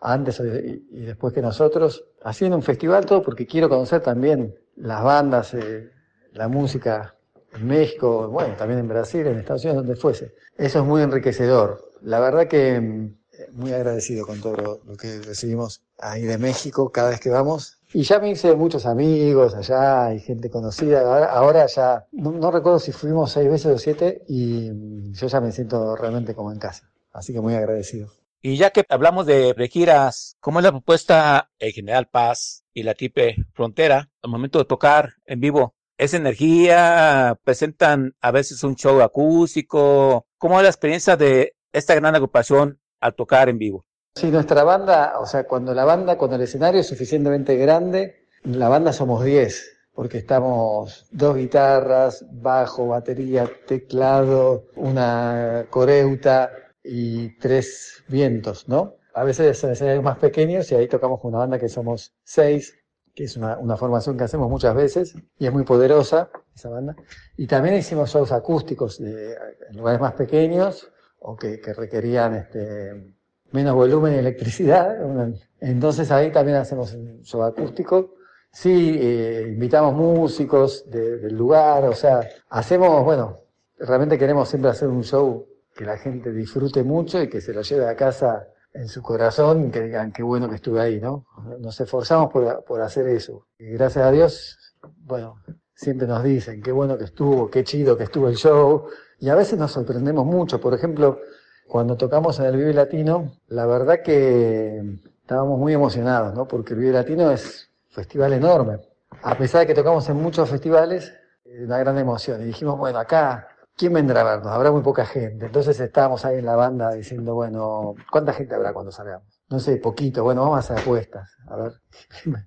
antes y después que nosotros, haciendo un festival todo porque quiero conocer también las bandas, eh, la música en México, bueno, también en Brasil, en Estados Unidos, donde fuese. Eso es muy enriquecedor. La verdad que mm, muy agradecido con todo lo, que recibimos ahí de México cada vez que vamos. Y ya me hice muchos amigos allá y gente conocida. Ahora, ahora ya, no, no, recuerdo si fuimos seis veces o siete y mm, yo ya me siento realmente como en casa. Así que muy agradecido. Y ya que hablamos de, de giras, ¿cómo es la propuesta el General Paz y la Tipe Frontera al momento de tocar en vivo? ¿Es energía? ¿Presentan a veces un show acústico? ¿Cómo es la experiencia de esta gran agrupación al tocar en vivo? Sí, nuestra banda, o sea, cuando la banda, cuando el escenario es suficientemente grande, la banda somos 10, porque estamos dos guitarras, bajo, batería, teclado, una coreuta y tres vientos, ¿no? A veces son escenarios más pequeños y ahí tocamos con una banda que somos seis, que es una, una, formación que hacemos muchas veces y es muy poderosa esa banda. Y también hicimos shows acústicos de, en lugares más pequeños o que, que requerían este, menos volumen y electricidad. Entonces ahí también hacemos un show acústico. Sí, eh, invitamos músicos de, del lugar, o sea, hacemos, bueno, realmente queremos siempre hacer un show que la gente disfrute mucho y que se lo lleve a casa en su corazón, que digan qué bueno que estuve ahí, ¿no? Nos esforzamos por, por hacer eso. Y gracias a Dios, bueno, siempre nos dicen qué bueno que estuvo, qué chido que estuvo el show. Y a veces nos sorprendemos mucho. Por ejemplo, cuando tocamos en el Vive Latino, la verdad que estábamos muy emocionados, ¿no? Porque el Vive Latino es un festival enorme. A pesar de que tocamos en muchos festivales, una gran emoción. Y dijimos, bueno, acá ¿quién vendrá a vernos? Habrá muy poca gente. Entonces estábamos ahí en la banda diciendo, bueno, ¿cuánta gente habrá cuando salgamos? No sé, poquito, bueno, vamos a hacer apuestas. A ver.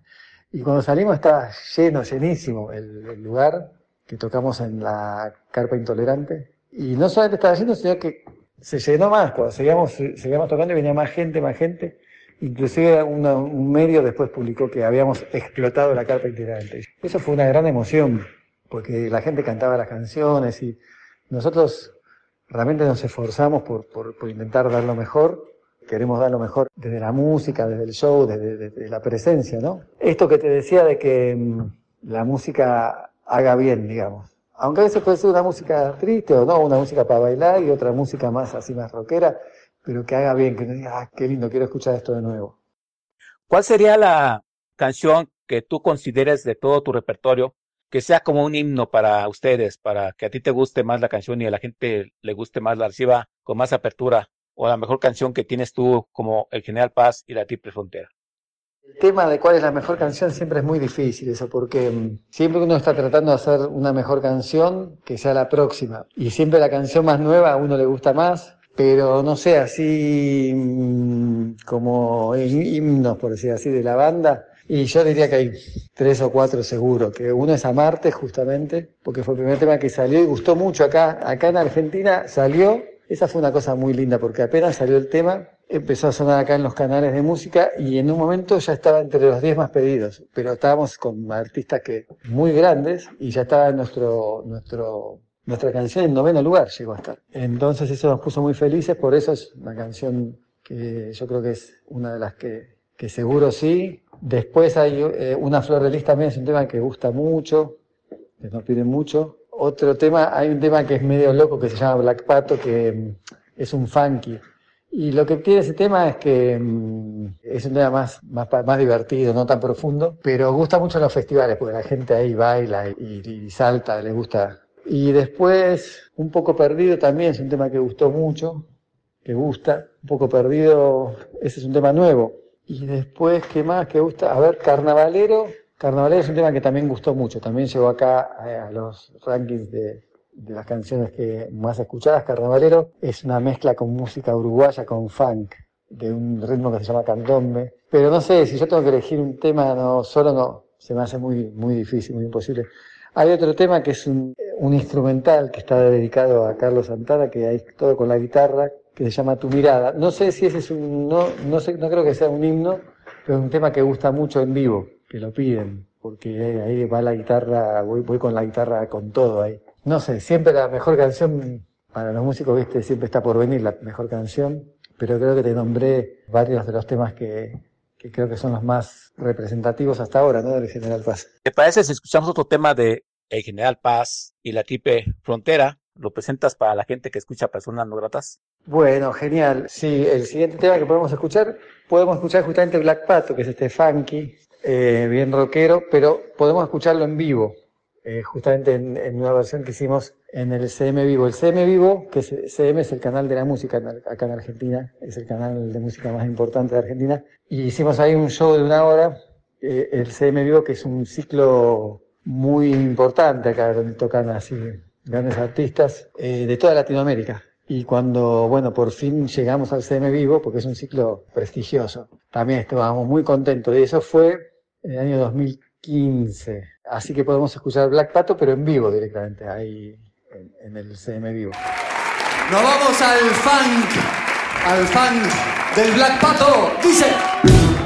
y cuando salimos estaba lleno, llenísimo el, lugar que tocamos en la Carpa Intolerante. Y no solamente estaba lleno, sino que se llenó más. Cuando seguíamos, seguíamos tocando y venía más gente, más gente. Inclusive un medio después publicó que habíamos explotado la Carpa Intolerante. Eso fue una gran emoción, porque la gente cantaba las canciones y nosotros realmente nos esforzamos por, por, por, intentar dar lo mejor, queremos dar lo mejor desde la música, desde el show, desde, la presencia, ¿no? Esto que te decía de que mmm, la música haga bien, digamos. Aunque a veces puede ser una música triste o no, una música para bailar y otra música más así más rockera, pero que haga bien, que no diga, ah, qué lindo, quiero escuchar esto de nuevo. ¿Cuál sería la canción que tú consideres de todo tu repertorio que sea como un himno para ustedes, para que a ti te guste más la canción y a la gente le guste más, la reciba con más apertura, o la mejor canción que tienes tú como El General Paz y la Triple Frontera? El tema de cuál es la mejor canción siempre es muy difícil eso, porque mm, siempre uno está tratando de hacer una mejor canción que sea la próxima, y siempre la canción más nueva a uno le gusta más, pero no sé, así mmm, como himnos, por decir así, de la banda, y yo diría que hay tres o cuatro seguro, que uno es Amarte justamente, porque fue el primer tema que salió y gustó mucho acá. Acá en Argentina salió, esa fue una cosa muy linda, porque apenas salió el tema, empezó a sonar acá en los canales de música y en un momento ya estaba entre los diez más pedidos, pero estábamos con artistas que muy grandes y ya estaba nuestro, nuestro nuestra canción en noveno lugar llegó a estar. Entonces eso nos puso muy felices, por eso es una canción que yo creo que es una de las que, que seguro sí. Después hay eh, Una Flor de Lis también, es un tema que gusta mucho, que nos piden mucho. Otro tema, hay un tema que es medio loco que se llama Black Pato, que mm, es un funky. Y lo que tiene ese tema es que mm, es un tema más, más, más divertido, no tan profundo, pero gusta mucho en los festivales, porque la gente ahí baila y, y salta, les gusta. Y después, Un poco perdido también es un tema que gustó mucho, que gusta. Un poco perdido, ese es un tema nuevo. Y después, ¿qué más que gusta? A ver, Carnavalero. Carnavalero es un tema que también gustó mucho. También llegó acá eh, a los rankings de, de las canciones que más escuchadas. Carnavalero es una mezcla con música uruguaya, con funk, de un ritmo que se llama candombe. Pero no sé, si yo tengo que elegir un tema, no, solo no, se me hace muy, muy difícil, muy imposible. Hay otro tema que es un, un instrumental que está dedicado a Carlos Santana, que hay todo con la guitarra, que se llama Tu Mirada. No sé si ese es un, no, no sé, no creo que sea un himno, pero es un tema que gusta mucho en vivo, que lo piden, porque ahí va la guitarra, voy, voy con la guitarra con todo ahí. No sé, siempre la mejor canción para los músicos, viste, siempre está por venir la mejor canción, pero creo que te nombré varios de los temas que, que creo que son los más representativos hasta ahora, ¿no? Del General Paz. ¿Te parece si escuchamos otro tema de El General Paz y la Triple Frontera? ¿Lo presentas para la gente que escucha Personas No Gratas? Bueno, genial. Sí, el siguiente tema que podemos escuchar, podemos escuchar justamente Black Pato, que es este funky, eh, bien rockero, pero podemos escucharlo en vivo, eh, justamente en, una versión que hicimos en el CM Vivo. El CM Vivo, que es, CM es el canal de la música acá en Argentina, es el canal de música más importante de Argentina, y hicimos ahí un show de una hora, eh, el CM Vivo, que es un ciclo muy importante acá, donde tocan así grandes artistas eh, de toda Latinoamérica. Y cuando, bueno, por fin llegamos al CM Vivo, porque es un ciclo prestigioso, también estábamos muy contentos. Y eso fue en el año 2015. Así que podemos escuchar Black Pato, pero en vivo directamente, ahí en, el CM Vivo. Nos vamos al funk, al funk del Black Pato. Dice.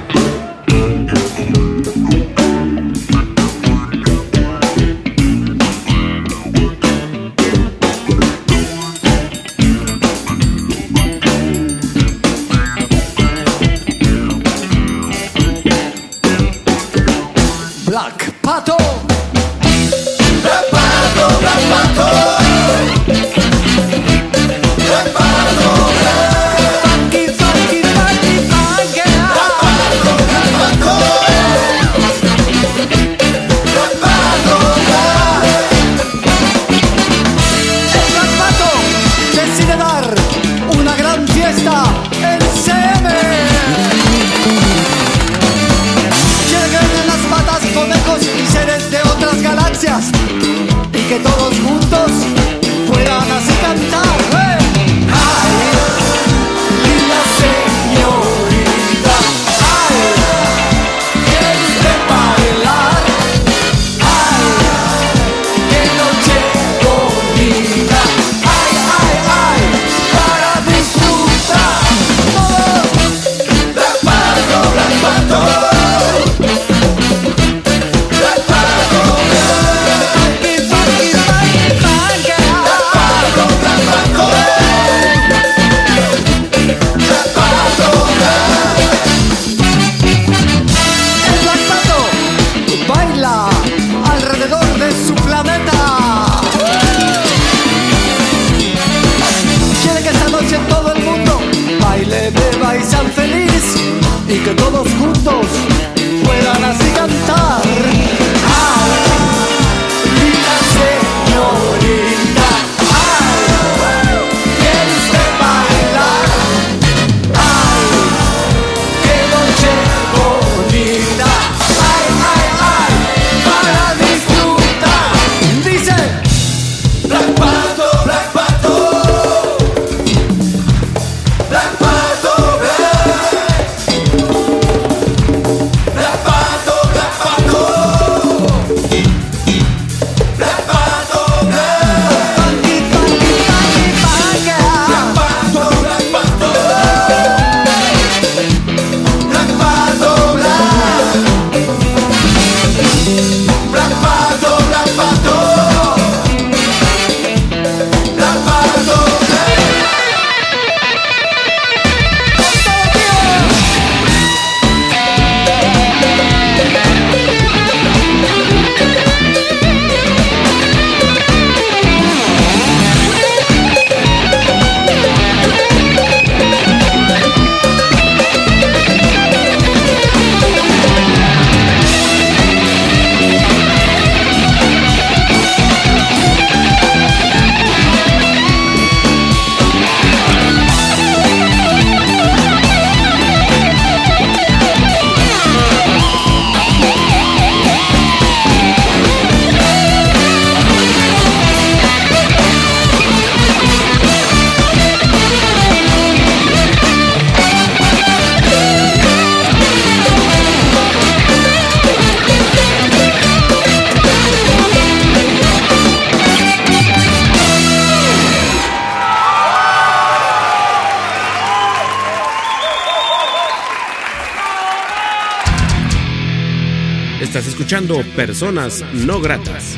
Personas No Gratas.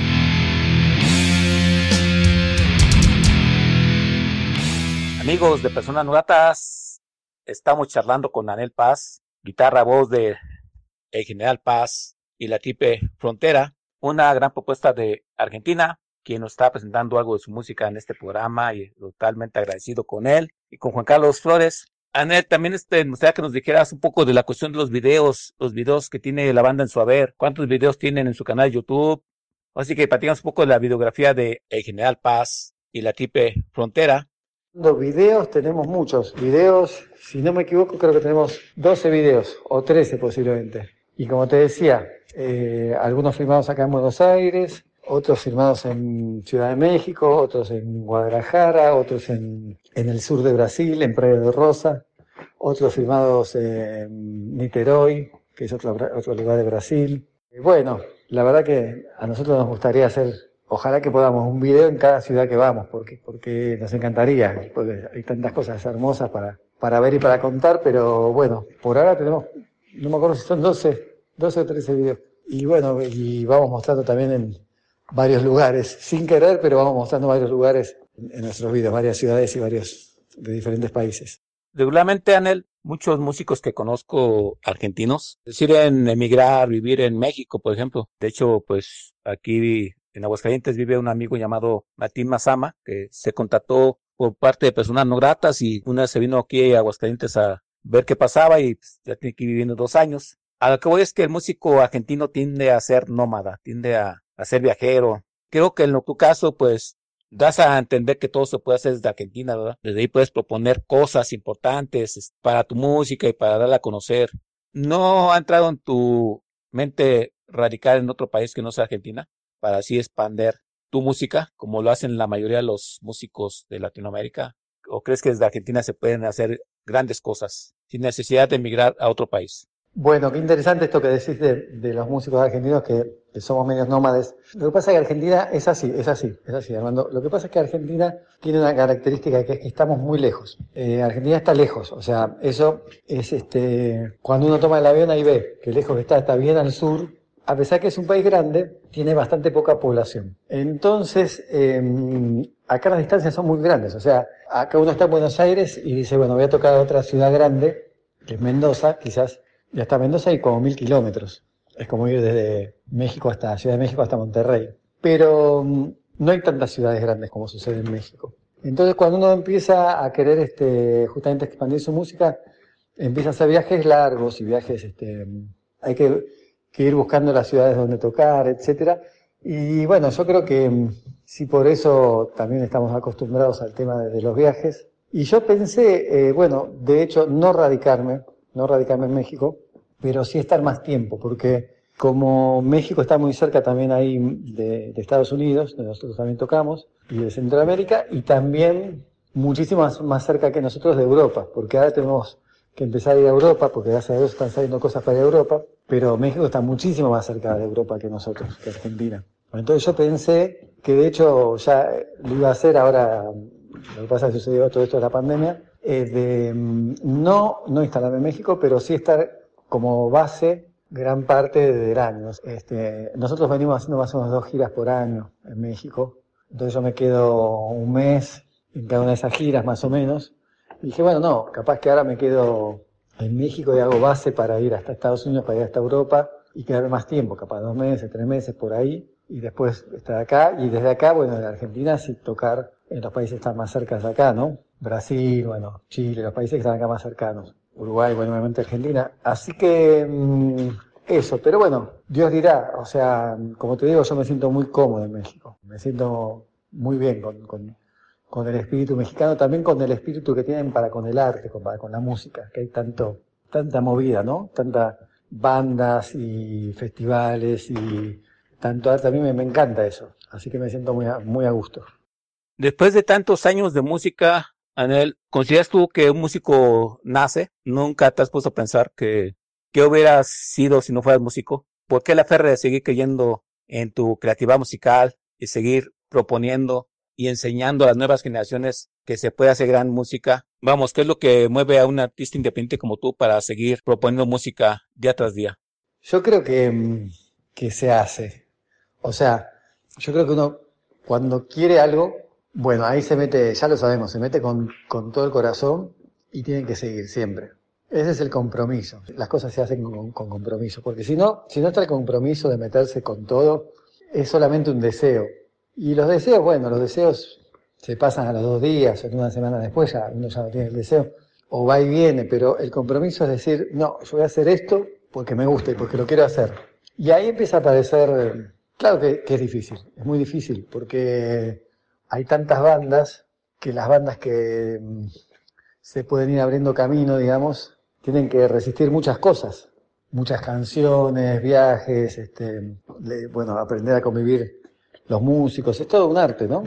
Amigos de Personas No Gratas, estamos charlando con Anel Paz, guitarra, voz de El General Paz y la Tipe Frontera, una gran propuesta de Argentina, quien nos está presentando algo de su música en este programa y totalmente agradecido con él y con Juan Carlos Flores. Anel, también este, me gustaría que nos dijeras un poco de la cuestión de los videos, los videos que tiene la banda en su haber, cuántos videos tienen en su canal de YouTube. Así que platicamos un poco de la videografía de El General Paz y la Tipe Frontera. Los videos tenemos muchos. Videos, si no me equivoco, creo que tenemos 12 videos o 13 posiblemente. Y como te decía, eh, algunos filmados acá en Buenos Aires, otros filmados en Ciudad de México, otros en Guadalajara, otros en, en el sur de Brasil, en Praia de Rosa, otros filmados en Niterói, que es otro, otro lugar de Brasil. Bueno, la verdad que a nosotros nos gustaría hacer, ojalá que podamos un video en cada ciudad que vamos, porque, porque nos encantaría, porque hay tantas cosas hermosas para, para ver y para contar, pero bueno, por ahora tenemos, no me acuerdo si son 12, 12 o 13 videos. Y bueno, y vamos mostrando también en varios lugares, sin querer, pero vamos mostrando varios lugares en nuestros videos, varias ciudades y varios de diferentes países. Regularmente, Anel, muchos músicos que conozco argentinos deciden emigrar, vivir en México, por ejemplo. De hecho, pues aquí en Aguascalientes vive un amigo llamado Martín Mazama, que se contactó por parte de personas no gratas y una se vino aquí a Aguascalientes a ver qué pasaba y pues, ya tiene aquí viviendo dos años. A lo que voy es que el músico argentino tiende a ser nómada, tiende a, a ser viajero. Creo que en tu caso, pues, das a entender que todo se puede hacer desde Argentina, ¿verdad? Desde ahí puedes proponer cosas importantes para tu música y para darla a conocer. ¿No ha entrado en tu mente radical en otro país que no sea Argentina? Para así expander tu música, como lo hacen la mayoría de los músicos de Latinoamérica. ¿O crees que desde Argentina se pueden hacer grandes cosas sin necesidad de emigrar a otro país? Bueno, qué interesante esto que decís de, de los músicos argentinos que, que, somos medios nómades. Lo que pasa es que Argentina es así, es así, es así, Armando. Lo que pasa es que Argentina tiene una característica que es que estamos muy lejos. Eh, Argentina está lejos, o sea, eso es este, cuando uno toma el avión ahí ve que lejos está, está bien al sur. A pesar que es un país grande, tiene bastante poca población. Entonces, eh, acá las distancias son muy grandes. O sea, acá uno está en Buenos Aires y dice, bueno, voy a tocar a otra ciudad grande, que es Mendoza, quizás y hasta Mendoza hay como mil kilómetros. Es como ir desde México hasta Ciudad de México hasta Monterrey. Pero um, no hay tantas ciudades grandes como sucede en México. Entonces cuando uno empieza a querer este, justamente expandir su música, empieza a hacer viajes largos y viajes, este, hay que, que ir buscando las ciudades donde tocar, etcétera. Y bueno, yo creo que sí por eso también estamos acostumbrados al tema de, de los viajes. Y yo pensé, eh, bueno, de hecho, no radicarme, no radicarme en México, pero sí estar más tiempo, porque como México está muy cerca también ahí de, de Estados Unidos, donde nosotros también tocamos, y de Centroamérica, y también muchísimo más, más, cerca que nosotros de Europa, porque ahora tenemos que empezar a ir a Europa, porque gracias a Dios están saliendo cosas para Europa, pero México está muchísimo más cerca de Europa que nosotros, que Argentina. Entonces yo pensé que de hecho ya lo iba a hacer ahora, lo que pasa es que sucedió todo esto de la pandemia, eh, de no, no instalarme en México, pero sí estar como base gran parte del año. Este, nosotros venimos haciendo más o menos dos giras por año en México. Entonces yo me quedo un mes en cada una de esas giras más o menos. Y dije, bueno, no, capaz que ahora me quedo en México y hago base para ir hasta Estados Unidos, para ir hasta Europa y quedarme más tiempo, capaz dos meses, tres meses por ahí. Y después estar acá. Y desde acá, bueno, de Argentina sí tocar en los países que están más cerca de acá, ¿no? Brasil, bueno, Chile, los países que están acá más cercanos. Uruguay, bueno, obviamente Argentina. Así que mmm, eso, pero bueno, Dios dirá, o sea, como te digo, yo me siento muy cómodo en México, me siento muy bien con, con, con el espíritu mexicano, también con el espíritu que tienen para con el arte, con, para con la música, que hay tanto, tanta movida, ¿no? Tantas bandas y festivales y tanto arte, a mí me, me encanta eso, así que me siento muy a, muy a gusto. Después de tantos años de música, Anel, ¿consideras tú que un músico nace? ¿Nunca te has puesto a pensar que qué hubieras sido si no fueras músico? ¿Por qué la ferre de seguir creyendo en tu creatividad musical y seguir proponiendo y enseñando a las nuevas generaciones que se puede hacer gran música? Vamos, ¿qué es lo que mueve a un artista independiente como tú para seguir proponiendo música día tras día? Yo creo que que se hace. O sea, yo creo que uno cuando quiere algo, bueno, ahí se mete, ya lo sabemos, se mete con, con todo el corazón y tiene que seguir siempre. Ese es el compromiso. Las cosas se hacen con, compromiso, porque si no, si no está el compromiso de meterse con todo, es solamente un deseo. Y los deseos, bueno, los deseos se pasan a los dos días o una semana después, ya uno ya no tiene el deseo, o va y viene, pero el compromiso es decir, no, yo voy a hacer esto porque me gusta y porque lo quiero hacer. Y ahí empieza a aparecer, claro que, que es difícil, es muy difícil, porque hay tantas bandas que las bandas que mm, se pueden ir abriendo camino, digamos, tienen que resistir muchas cosas, muchas canciones, viajes, este, le- bueno, aprender a convivir los músicos, es todo un arte, ¿no?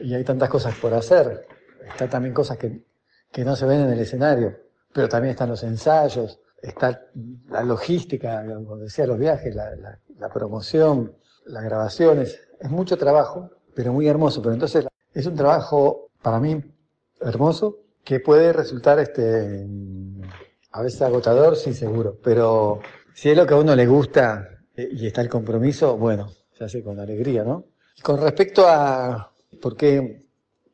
Y hay tantas cosas por hacer. Está también cosas que, que no se ven en el escenario, pero también están los ensayos, está la logística, como decía, los viajes, la, la- la promoción, las grabaciones. Es mucho trabajo, pero muy hermoso. Pero entonces es un trabajo para mí hermoso que puede resultar este a veces agotador, sí, seguro. Pero si es lo que a uno le gusta eh, y está el compromiso, bueno, se hace con alegría, ¿no? Y con respecto a por qué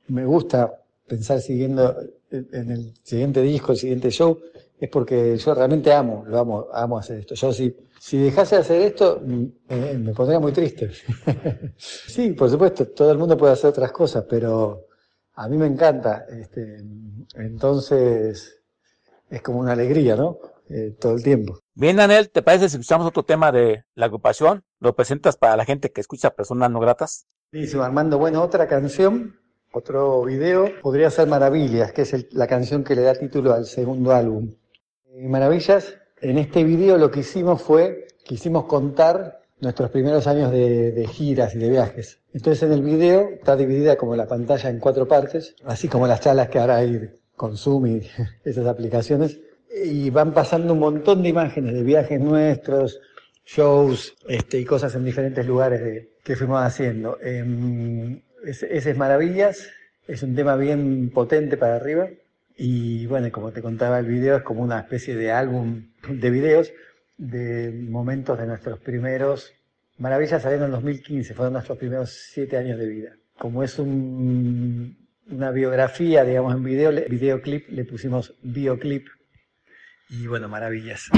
me gusta pensar siguiendo en en el siguiente disco, el siguiente show, es porque yo realmente amo, lo amo, amo hacer esto. Yo si, si dejase de hacer esto, mm, eh, me pondría muy triste. sí, por supuesto, todo el mundo puede hacer otras cosas, pero a mí me encanta. Este, entonces, es como una alegría, ¿no? Eh, todo el tiempo. Bien, Daniel, ¿te parece si escuchamos otro tema de la agrupación? ¿Lo presentas para la gente que escucha personas no gratas? Buenísimo, Armando. Bueno, otra canción, otro video, podría ser Maravillas, que es el- la canción que le da título al segundo álbum. Eh, Maravillas, en este video lo que hicimos fue, quisimos contar nuestros primeros años de, de giras y de viajes. Entonces en el video está dividida como la pantalla en cuatro partes, así como las charlas que ahora hay con Zoom y esas aplicaciones. Y van pasando un montón de imágenes de viajes nuestros, shows este, y cosas en diferentes lugares de- que fuimos haciendo. Em, ese, ese es Maravillas, es un tema bien potente para arriba. Y bueno, como te contaba el video, es como una especie de álbum de videos de momentos de nuestros primeros. Maravillas salieron en 2015, fueron nuestros primeros siete años de vida. Como es un- una biografía, digamos, en video, le- videoclip, le pusimos bioclip. Y bueno, Maravillas.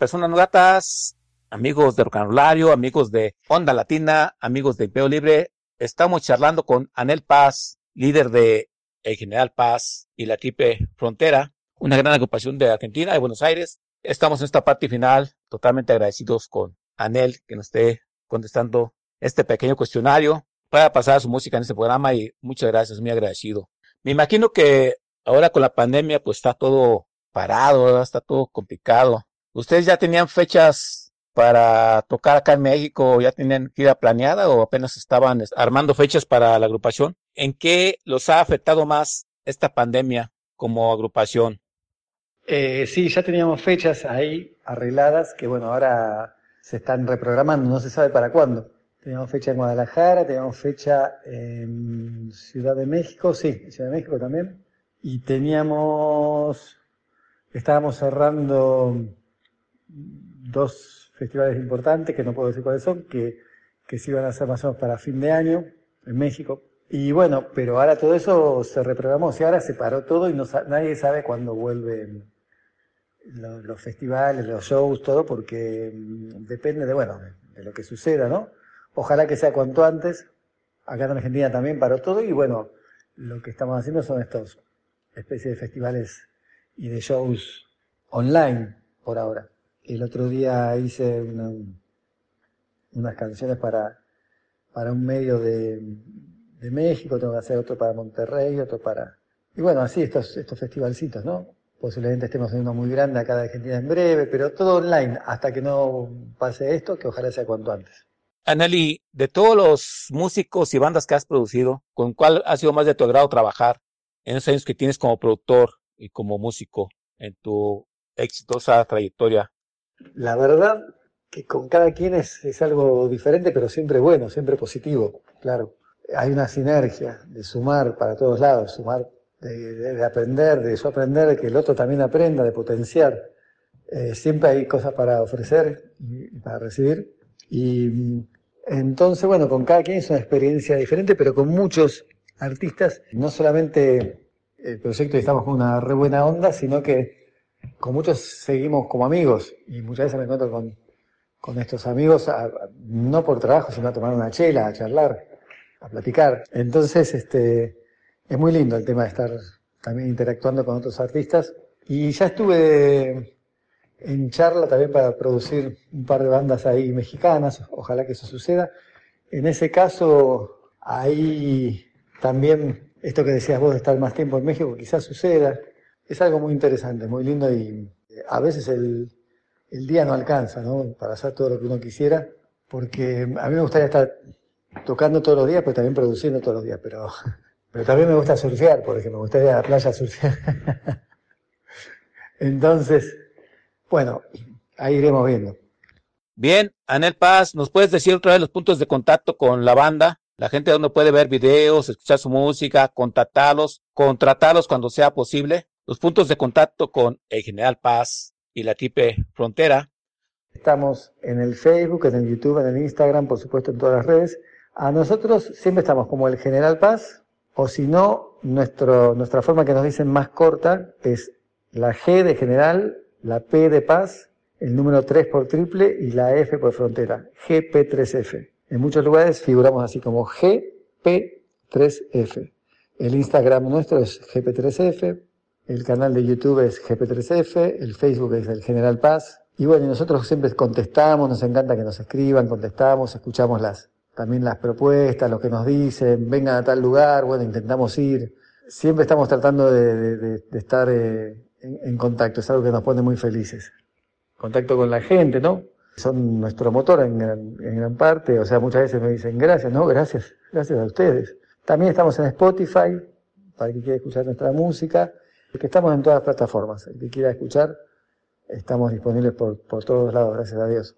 Personas Gratas, amigos de Rocanolario, amigos de Onda Latina, amigos de Impeo Libre, estamos charlando con Anel Paz, líder de El General Paz y la Tripe Frontera, una gran agrupación de Argentina, de Buenos Aires. Estamos en esta parte final, totalmente agradecidos con Anel que nos esté contestando este pequeño cuestionario para pasar su música en este programa y muchas gracias, muy agradecido. Me imagino que ahora con la pandemia pues está todo parado, está todo complicado. ¿Ustedes ya tenían fechas para tocar acá en México? ¿Ya tenían gira planeada o apenas estaban armando fechas para la agrupación? ¿En qué los ha afectado más esta pandemia como agrupación? Eh, sí, ya teníamos fechas ahí arregladas que bueno, ahora se están reprogramando, no se sabe para cuándo. Teníamos fecha en Guadalajara, teníamos fecha en Ciudad de México, sí, Ciudad de México también. Y teníamos, estábamos cerrando dos festivales importantes, que no puedo decir cuáles son, que, que se iban a hacer más o menos para fin de año en México. Y bueno, pero ahora todo eso se reprogramó, y ahora se paró todo y no, nadie sabe cuándo vuelven los, los, festivales, los shows, todo, porque mm, depende de, bueno, de, lo que suceda, ¿no? Ojalá que sea cuanto antes. Acá en Argentina también paró todo y bueno, lo que estamos haciendo son estos especies de festivales y de shows online por ahora. El otro día hice una, unas canciones para, para un medio de, de México, tengo que hacer otro para Monterrey, otro para... Y bueno, así estos, estos festivalcitos, ¿no? Posiblemente estemos en uno muy grande acá de Argentina en breve, pero todo online hasta que no pase esto, que ojalá sea cuanto antes. Anali, de todos los músicos y bandas que has producido, ¿con cuál ha sido más de tu agrado trabajar en esos años que tienes como productor y como músico en tu exitosa trayectoria? La verdad que con cada quien es, es algo diferente, pero siempre bueno, siempre positivo, claro. Hay una sinergia de sumar para todos lados, sumar de, de, de aprender, de eso aprender, de que el otro también aprenda, de potenciar. Eh, siempre hay cosas para ofrecer y, para recibir. Y entonces, bueno, con cada quien es una experiencia diferente, pero con muchos artistas, no solamente el proyecto y estamos con una re buena onda, sino que con muchos seguimos como amigos y muchas veces me encuentro con, con estos amigos, no por trabajo, sino a tomar una chela, a charlar, a platicar. Entonces, este, es muy lindo el tema de estar también interactuando con otros artistas. Y ya estuve en charla también para producir un par de bandas ahí mexicanas, ojalá que eso suceda. En ese caso, ahí también esto que decías vos de estar más tiempo en México quizás suceda. Es algo muy interesante, muy lindo y a veces el, el día no alcanza, ¿no? Para hacer todo lo que uno quisiera, porque a mí me gustaría estar tocando todos los días, pero también produciendo todos los días, pero, pero también me gusta surfear, porque me gustaría ir a la playa surfear. Entonces, bueno, ahí iremos viendo. Bien, Anel Paz, ¿nos puedes decir otra vez los puntos de contacto con la banda? La gente donde puede ver videos, escuchar su música, contactarlos, contratarlos cuando sea posible. Los puntos de contacto con el General Paz y la Tipe Frontera. Estamos en el Facebook, en el YouTube, en el Instagram, por supuesto en todas las redes. A nosotros siempre estamos como el General Paz, o si no, nuestra forma que nos dicen más corta es la G de General, la P de Paz, el número 3 por triple y la F por frontera, GP3F. En muchos lugares figuramos así como GP3F. El Instagram nuestro es GP3F, el canal de YouTube es GP3F, el Facebook es el General Paz. Y bueno, nosotros siempre contestamos, nos encanta que nos escriban, contestamos, escuchamos las, también las propuestas, lo que nos dicen, vengan a tal lugar, bueno, intentamos ir. Siempre estamos tratando de, estar eh, en, contacto, es algo que nos pone muy felices. Contacto con la gente, ¿no? Son nuestro motor en gran, en gran parte, o sea, muchas veces me dicen gracias, ¿no? Gracias, gracias a ustedes. También estamos en Spotify, para que quiera escuchar nuestra música, que estamos en todas las plataformas. El que quiera escuchar, estamos disponibles por, por todos lados, gracias a Dios.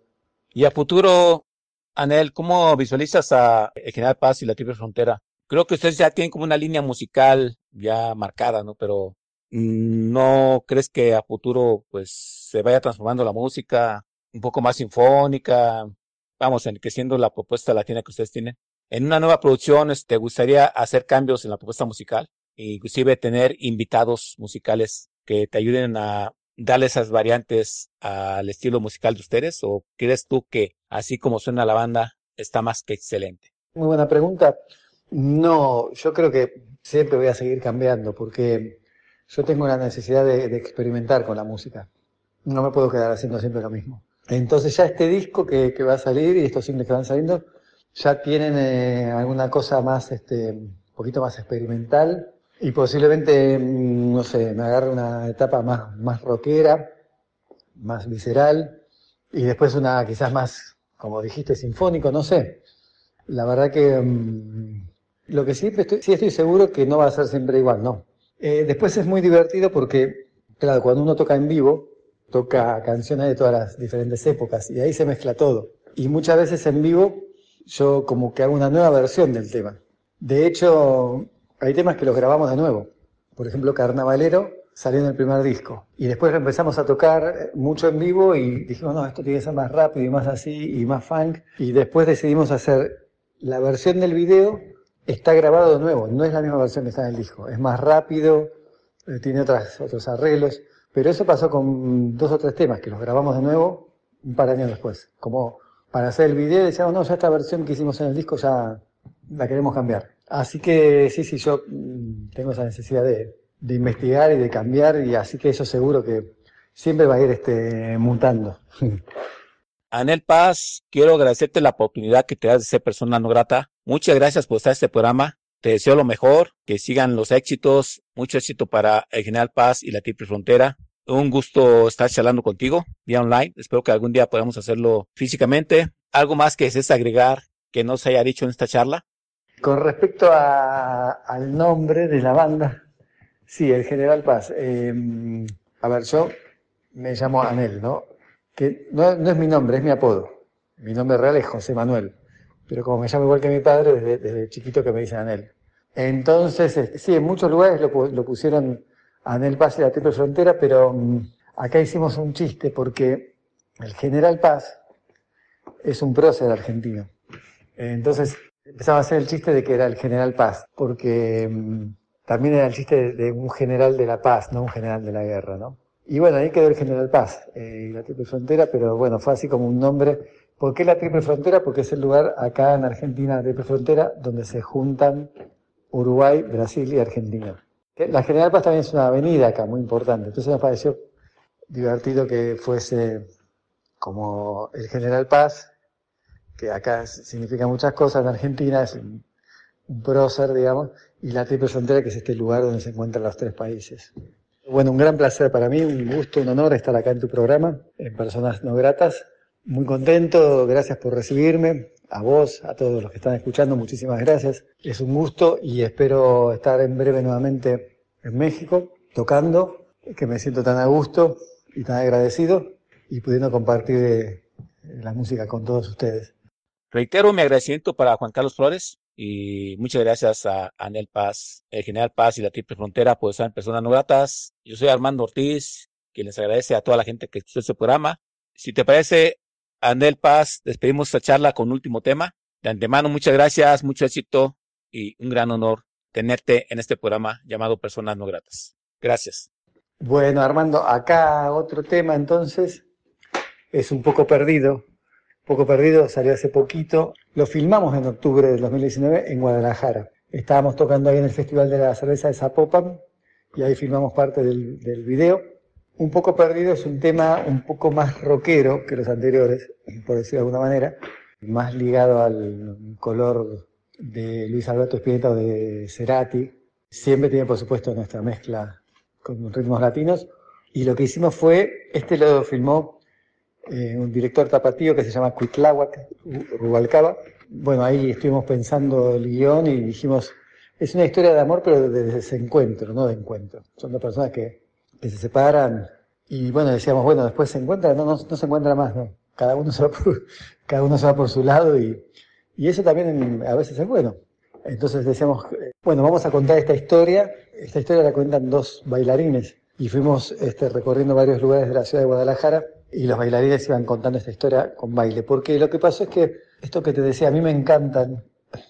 Y a futuro, Anel, ¿cómo visualizas a General Paz y la Triple Frontera? Creo que ustedes ya tienen como una línea musical ya marcada, ¿no? Pero ¿no crees que a futuro pues se vaya transformando la música un poco más sinfónica? Vamos, enriqueciendo la propuesta latina que ustedes tienen. En una nueva producción, ¿te este, gustaría hacer cambios en la propuesta musical? Inclusive tener invitados musicales que te ayuden a darle esas variantes al estilo musical de ustedes o crees tú que así como suena la banda está más que excelente? Muy buena pregunta. No, yo creo que siempre voy a seguir cambiando porque yo tengo la necesidad de, experimentar con la música. No me puedo quedar haciendo siempre lo mismo. Entonces ya este disco que, que va a salir y estos singles que van saliendo ya tienen eh, alguna cosa más, este, un poquito más experimental y posiblemente, mm, no sé, me agarre una etapa más, más rockera, más visceral y después una quizás más, como dijiste, sinfónico, no sé. La verdad que mm, lo que siempre estoy, sí estoy seguro que no va a ser siempre igual, no. Eh, después es muy divertido porque, claro, cuando uno toca en vivo, toca canciones de todas las diferentes épocas y ahí se mezcla todo. Y muchas veces en vivo yo como que hago una nueva versión del tema. De hecho, hay temas que los grabamos de nuevo. Por ejemplo, Carnavalero salió en el primer disco. Y después empezamos a tocar mucho en vivo y dijimos, no, esto tiene que ser más rápido y más así y más funk. Y después decidimos hacer la versión del video, está grabado de nuevo, no es la misma versión que está en el disco. Es más rápido, eh, tiene otras, otros arreglos. Pero eso pasó con dos o tres temas que los grabamos de nuevo un par de años después. Como para hacer el video decíamos, no, ya esta versión que hicimos en el disco ya la queremos cambiar. Así que sí, sí, yo mm, tengo esa necesidad de, investigar y de cambiar y así que eso seguro que siempre va a ir este, mutando. Anel Paz, quiero agradecerte la oportunidad que te das de ser persona no grata. Muchas gracias por estar en este programa. Te deseo lo mejor, que sigan los éxitos, mucho éxito para el General Paz y la Triple Frontera. Un gusto estar charlando contigo vía online. Espero que algún día podamos hacerlo físicamente. ¿Algo más que desees agregar que no se haya dicho en esta charla? Con respecto al nombre de la banda, sí, el General Paz. Eh, a ver, yo me llamo Anel, ¿no? Que no, es mi nombre, es mi apodo. Mi nombre real es José Manuel. Pero como me llamo igual que mi padre, desde, chiquito que me dicen Anel. Entonces, sí, en muchos lugares lo, pusieron Anel Paz y la Triple Frontera, pero um, acá hicimos un chiste porque el General Paz es un prócer argentino. Entonces empezaba a hacer el chiste de que era el General Paz, porque um, también era el chiste de, de, un general de la paz, no un general de la guerra, ¿no? Y bueno, ahí quedó el General Paz eh, y la Triple Frontera, pero bueno, fue así como un nombre. ¿Por qué la Triple Frontera? Porque es el lugar acá en Argentina, la Triple Frontera, donde se juntan Uruguay, Brasil y Argentina. La General Paz también es una avenida acá, muy importante. Entonces nos pareció divertido que fuese como el General Paz, que acá significa muchas cosas en Argentina, es un, prócer, digamos, y la Triple Frontera, que es este lugar donde se encuentran los tres países. Bueno, un gran placer para mí, un gusto, un honor estar acá en tu programa, en Personas No Gratas. Muy contento, gracias por recibirme. A vos, a todos los que están escuchando, muchísimas gracias. Es un gusto y espero estar en breve nuevamente en México tocando, que me siento tan a gusto y tan agradecido y pudiendo compartir la música con todos ustedes. Reitero mi agradecimiento para Juan Carlos Flores y muchas gracias a Anel Paz, el General Paz y la Triple Frontera por estar en Personas No Gratas. Yo soy Armando Ortiz, quien les agradece a toda la gente que escuchó este programa. Si te parece, Anel Paz, despedimos esta charla con un último tema. De antemano, muchas gracias, mucho éxito y un gran honor tenerte en este programa llamado Personas No Gratas. Gracias. Bueno, Armando, acá otro tema entonces es un poco perdido. Poco perdido salió hace poquito. Lo filmamos en octubre del 2019 en Guadalajara. Estábamos tocando ahí en el Festival de la Cerveza de Zapopan y ahí filmamos parte del, del video. Un poco perdido es un tema un poco más rockero que los anteriores, por decirlo de alguna manera, más ligado al color de Luis Alberto Spinetta o de Cerati. Siempre tiene, por supuesto, nuestra mezcla con ritmos latinos. Y lo que hicimos fue, este lo filmó eh, un director tapatío que se llama Cuitláhuac Rubalcaba. Bueno, ahí estuvimos pensando el guion y dijimos, es una historia de amor, pero de desencuentro, no de encuentro. Son dos personas que, que se separan y bueno, decíamos, bueno, después se encuentran, no, no, no se encuentra más, no. Cada uno se va por, cada uno se va por su lado y, y eso también a veces es bueno. Entonces decíamos, bueno, vamos a contar esta historia. Esta historia la cuentan dos bailarines y fuimos este, recorriendo varios lugares de la ciudad de Guadalajara y los bailarines iban contando esta historia con baile. Porque lo que pasó es que, esto que te decía, a mí me encantan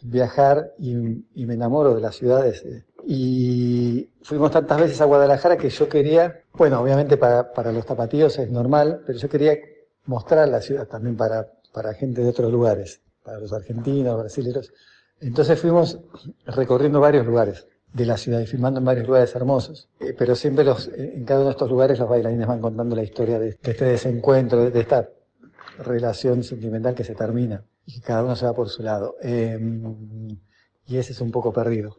viajar y, me enamoro de las ciudades, y fuimos tantas veces a Guadalajara que yo quería, bueno, obviamente para, para los tapatíos es normal, pero yo quería mostrar la ciudad también para, para gente de otros lugares, para los argentinos, brasileños. Entonces fuimos recorriendo varios lugares de la ciudad y filmando en varios lugares hermosos. Eh, pero siempre los, eh, en cada uno de estos lugares los bailarines van contando la historia de, este desencuentro, de, esta relación sentimental que se termina y que cada uno se va por su lado. Eh, y ese es un poco perdido.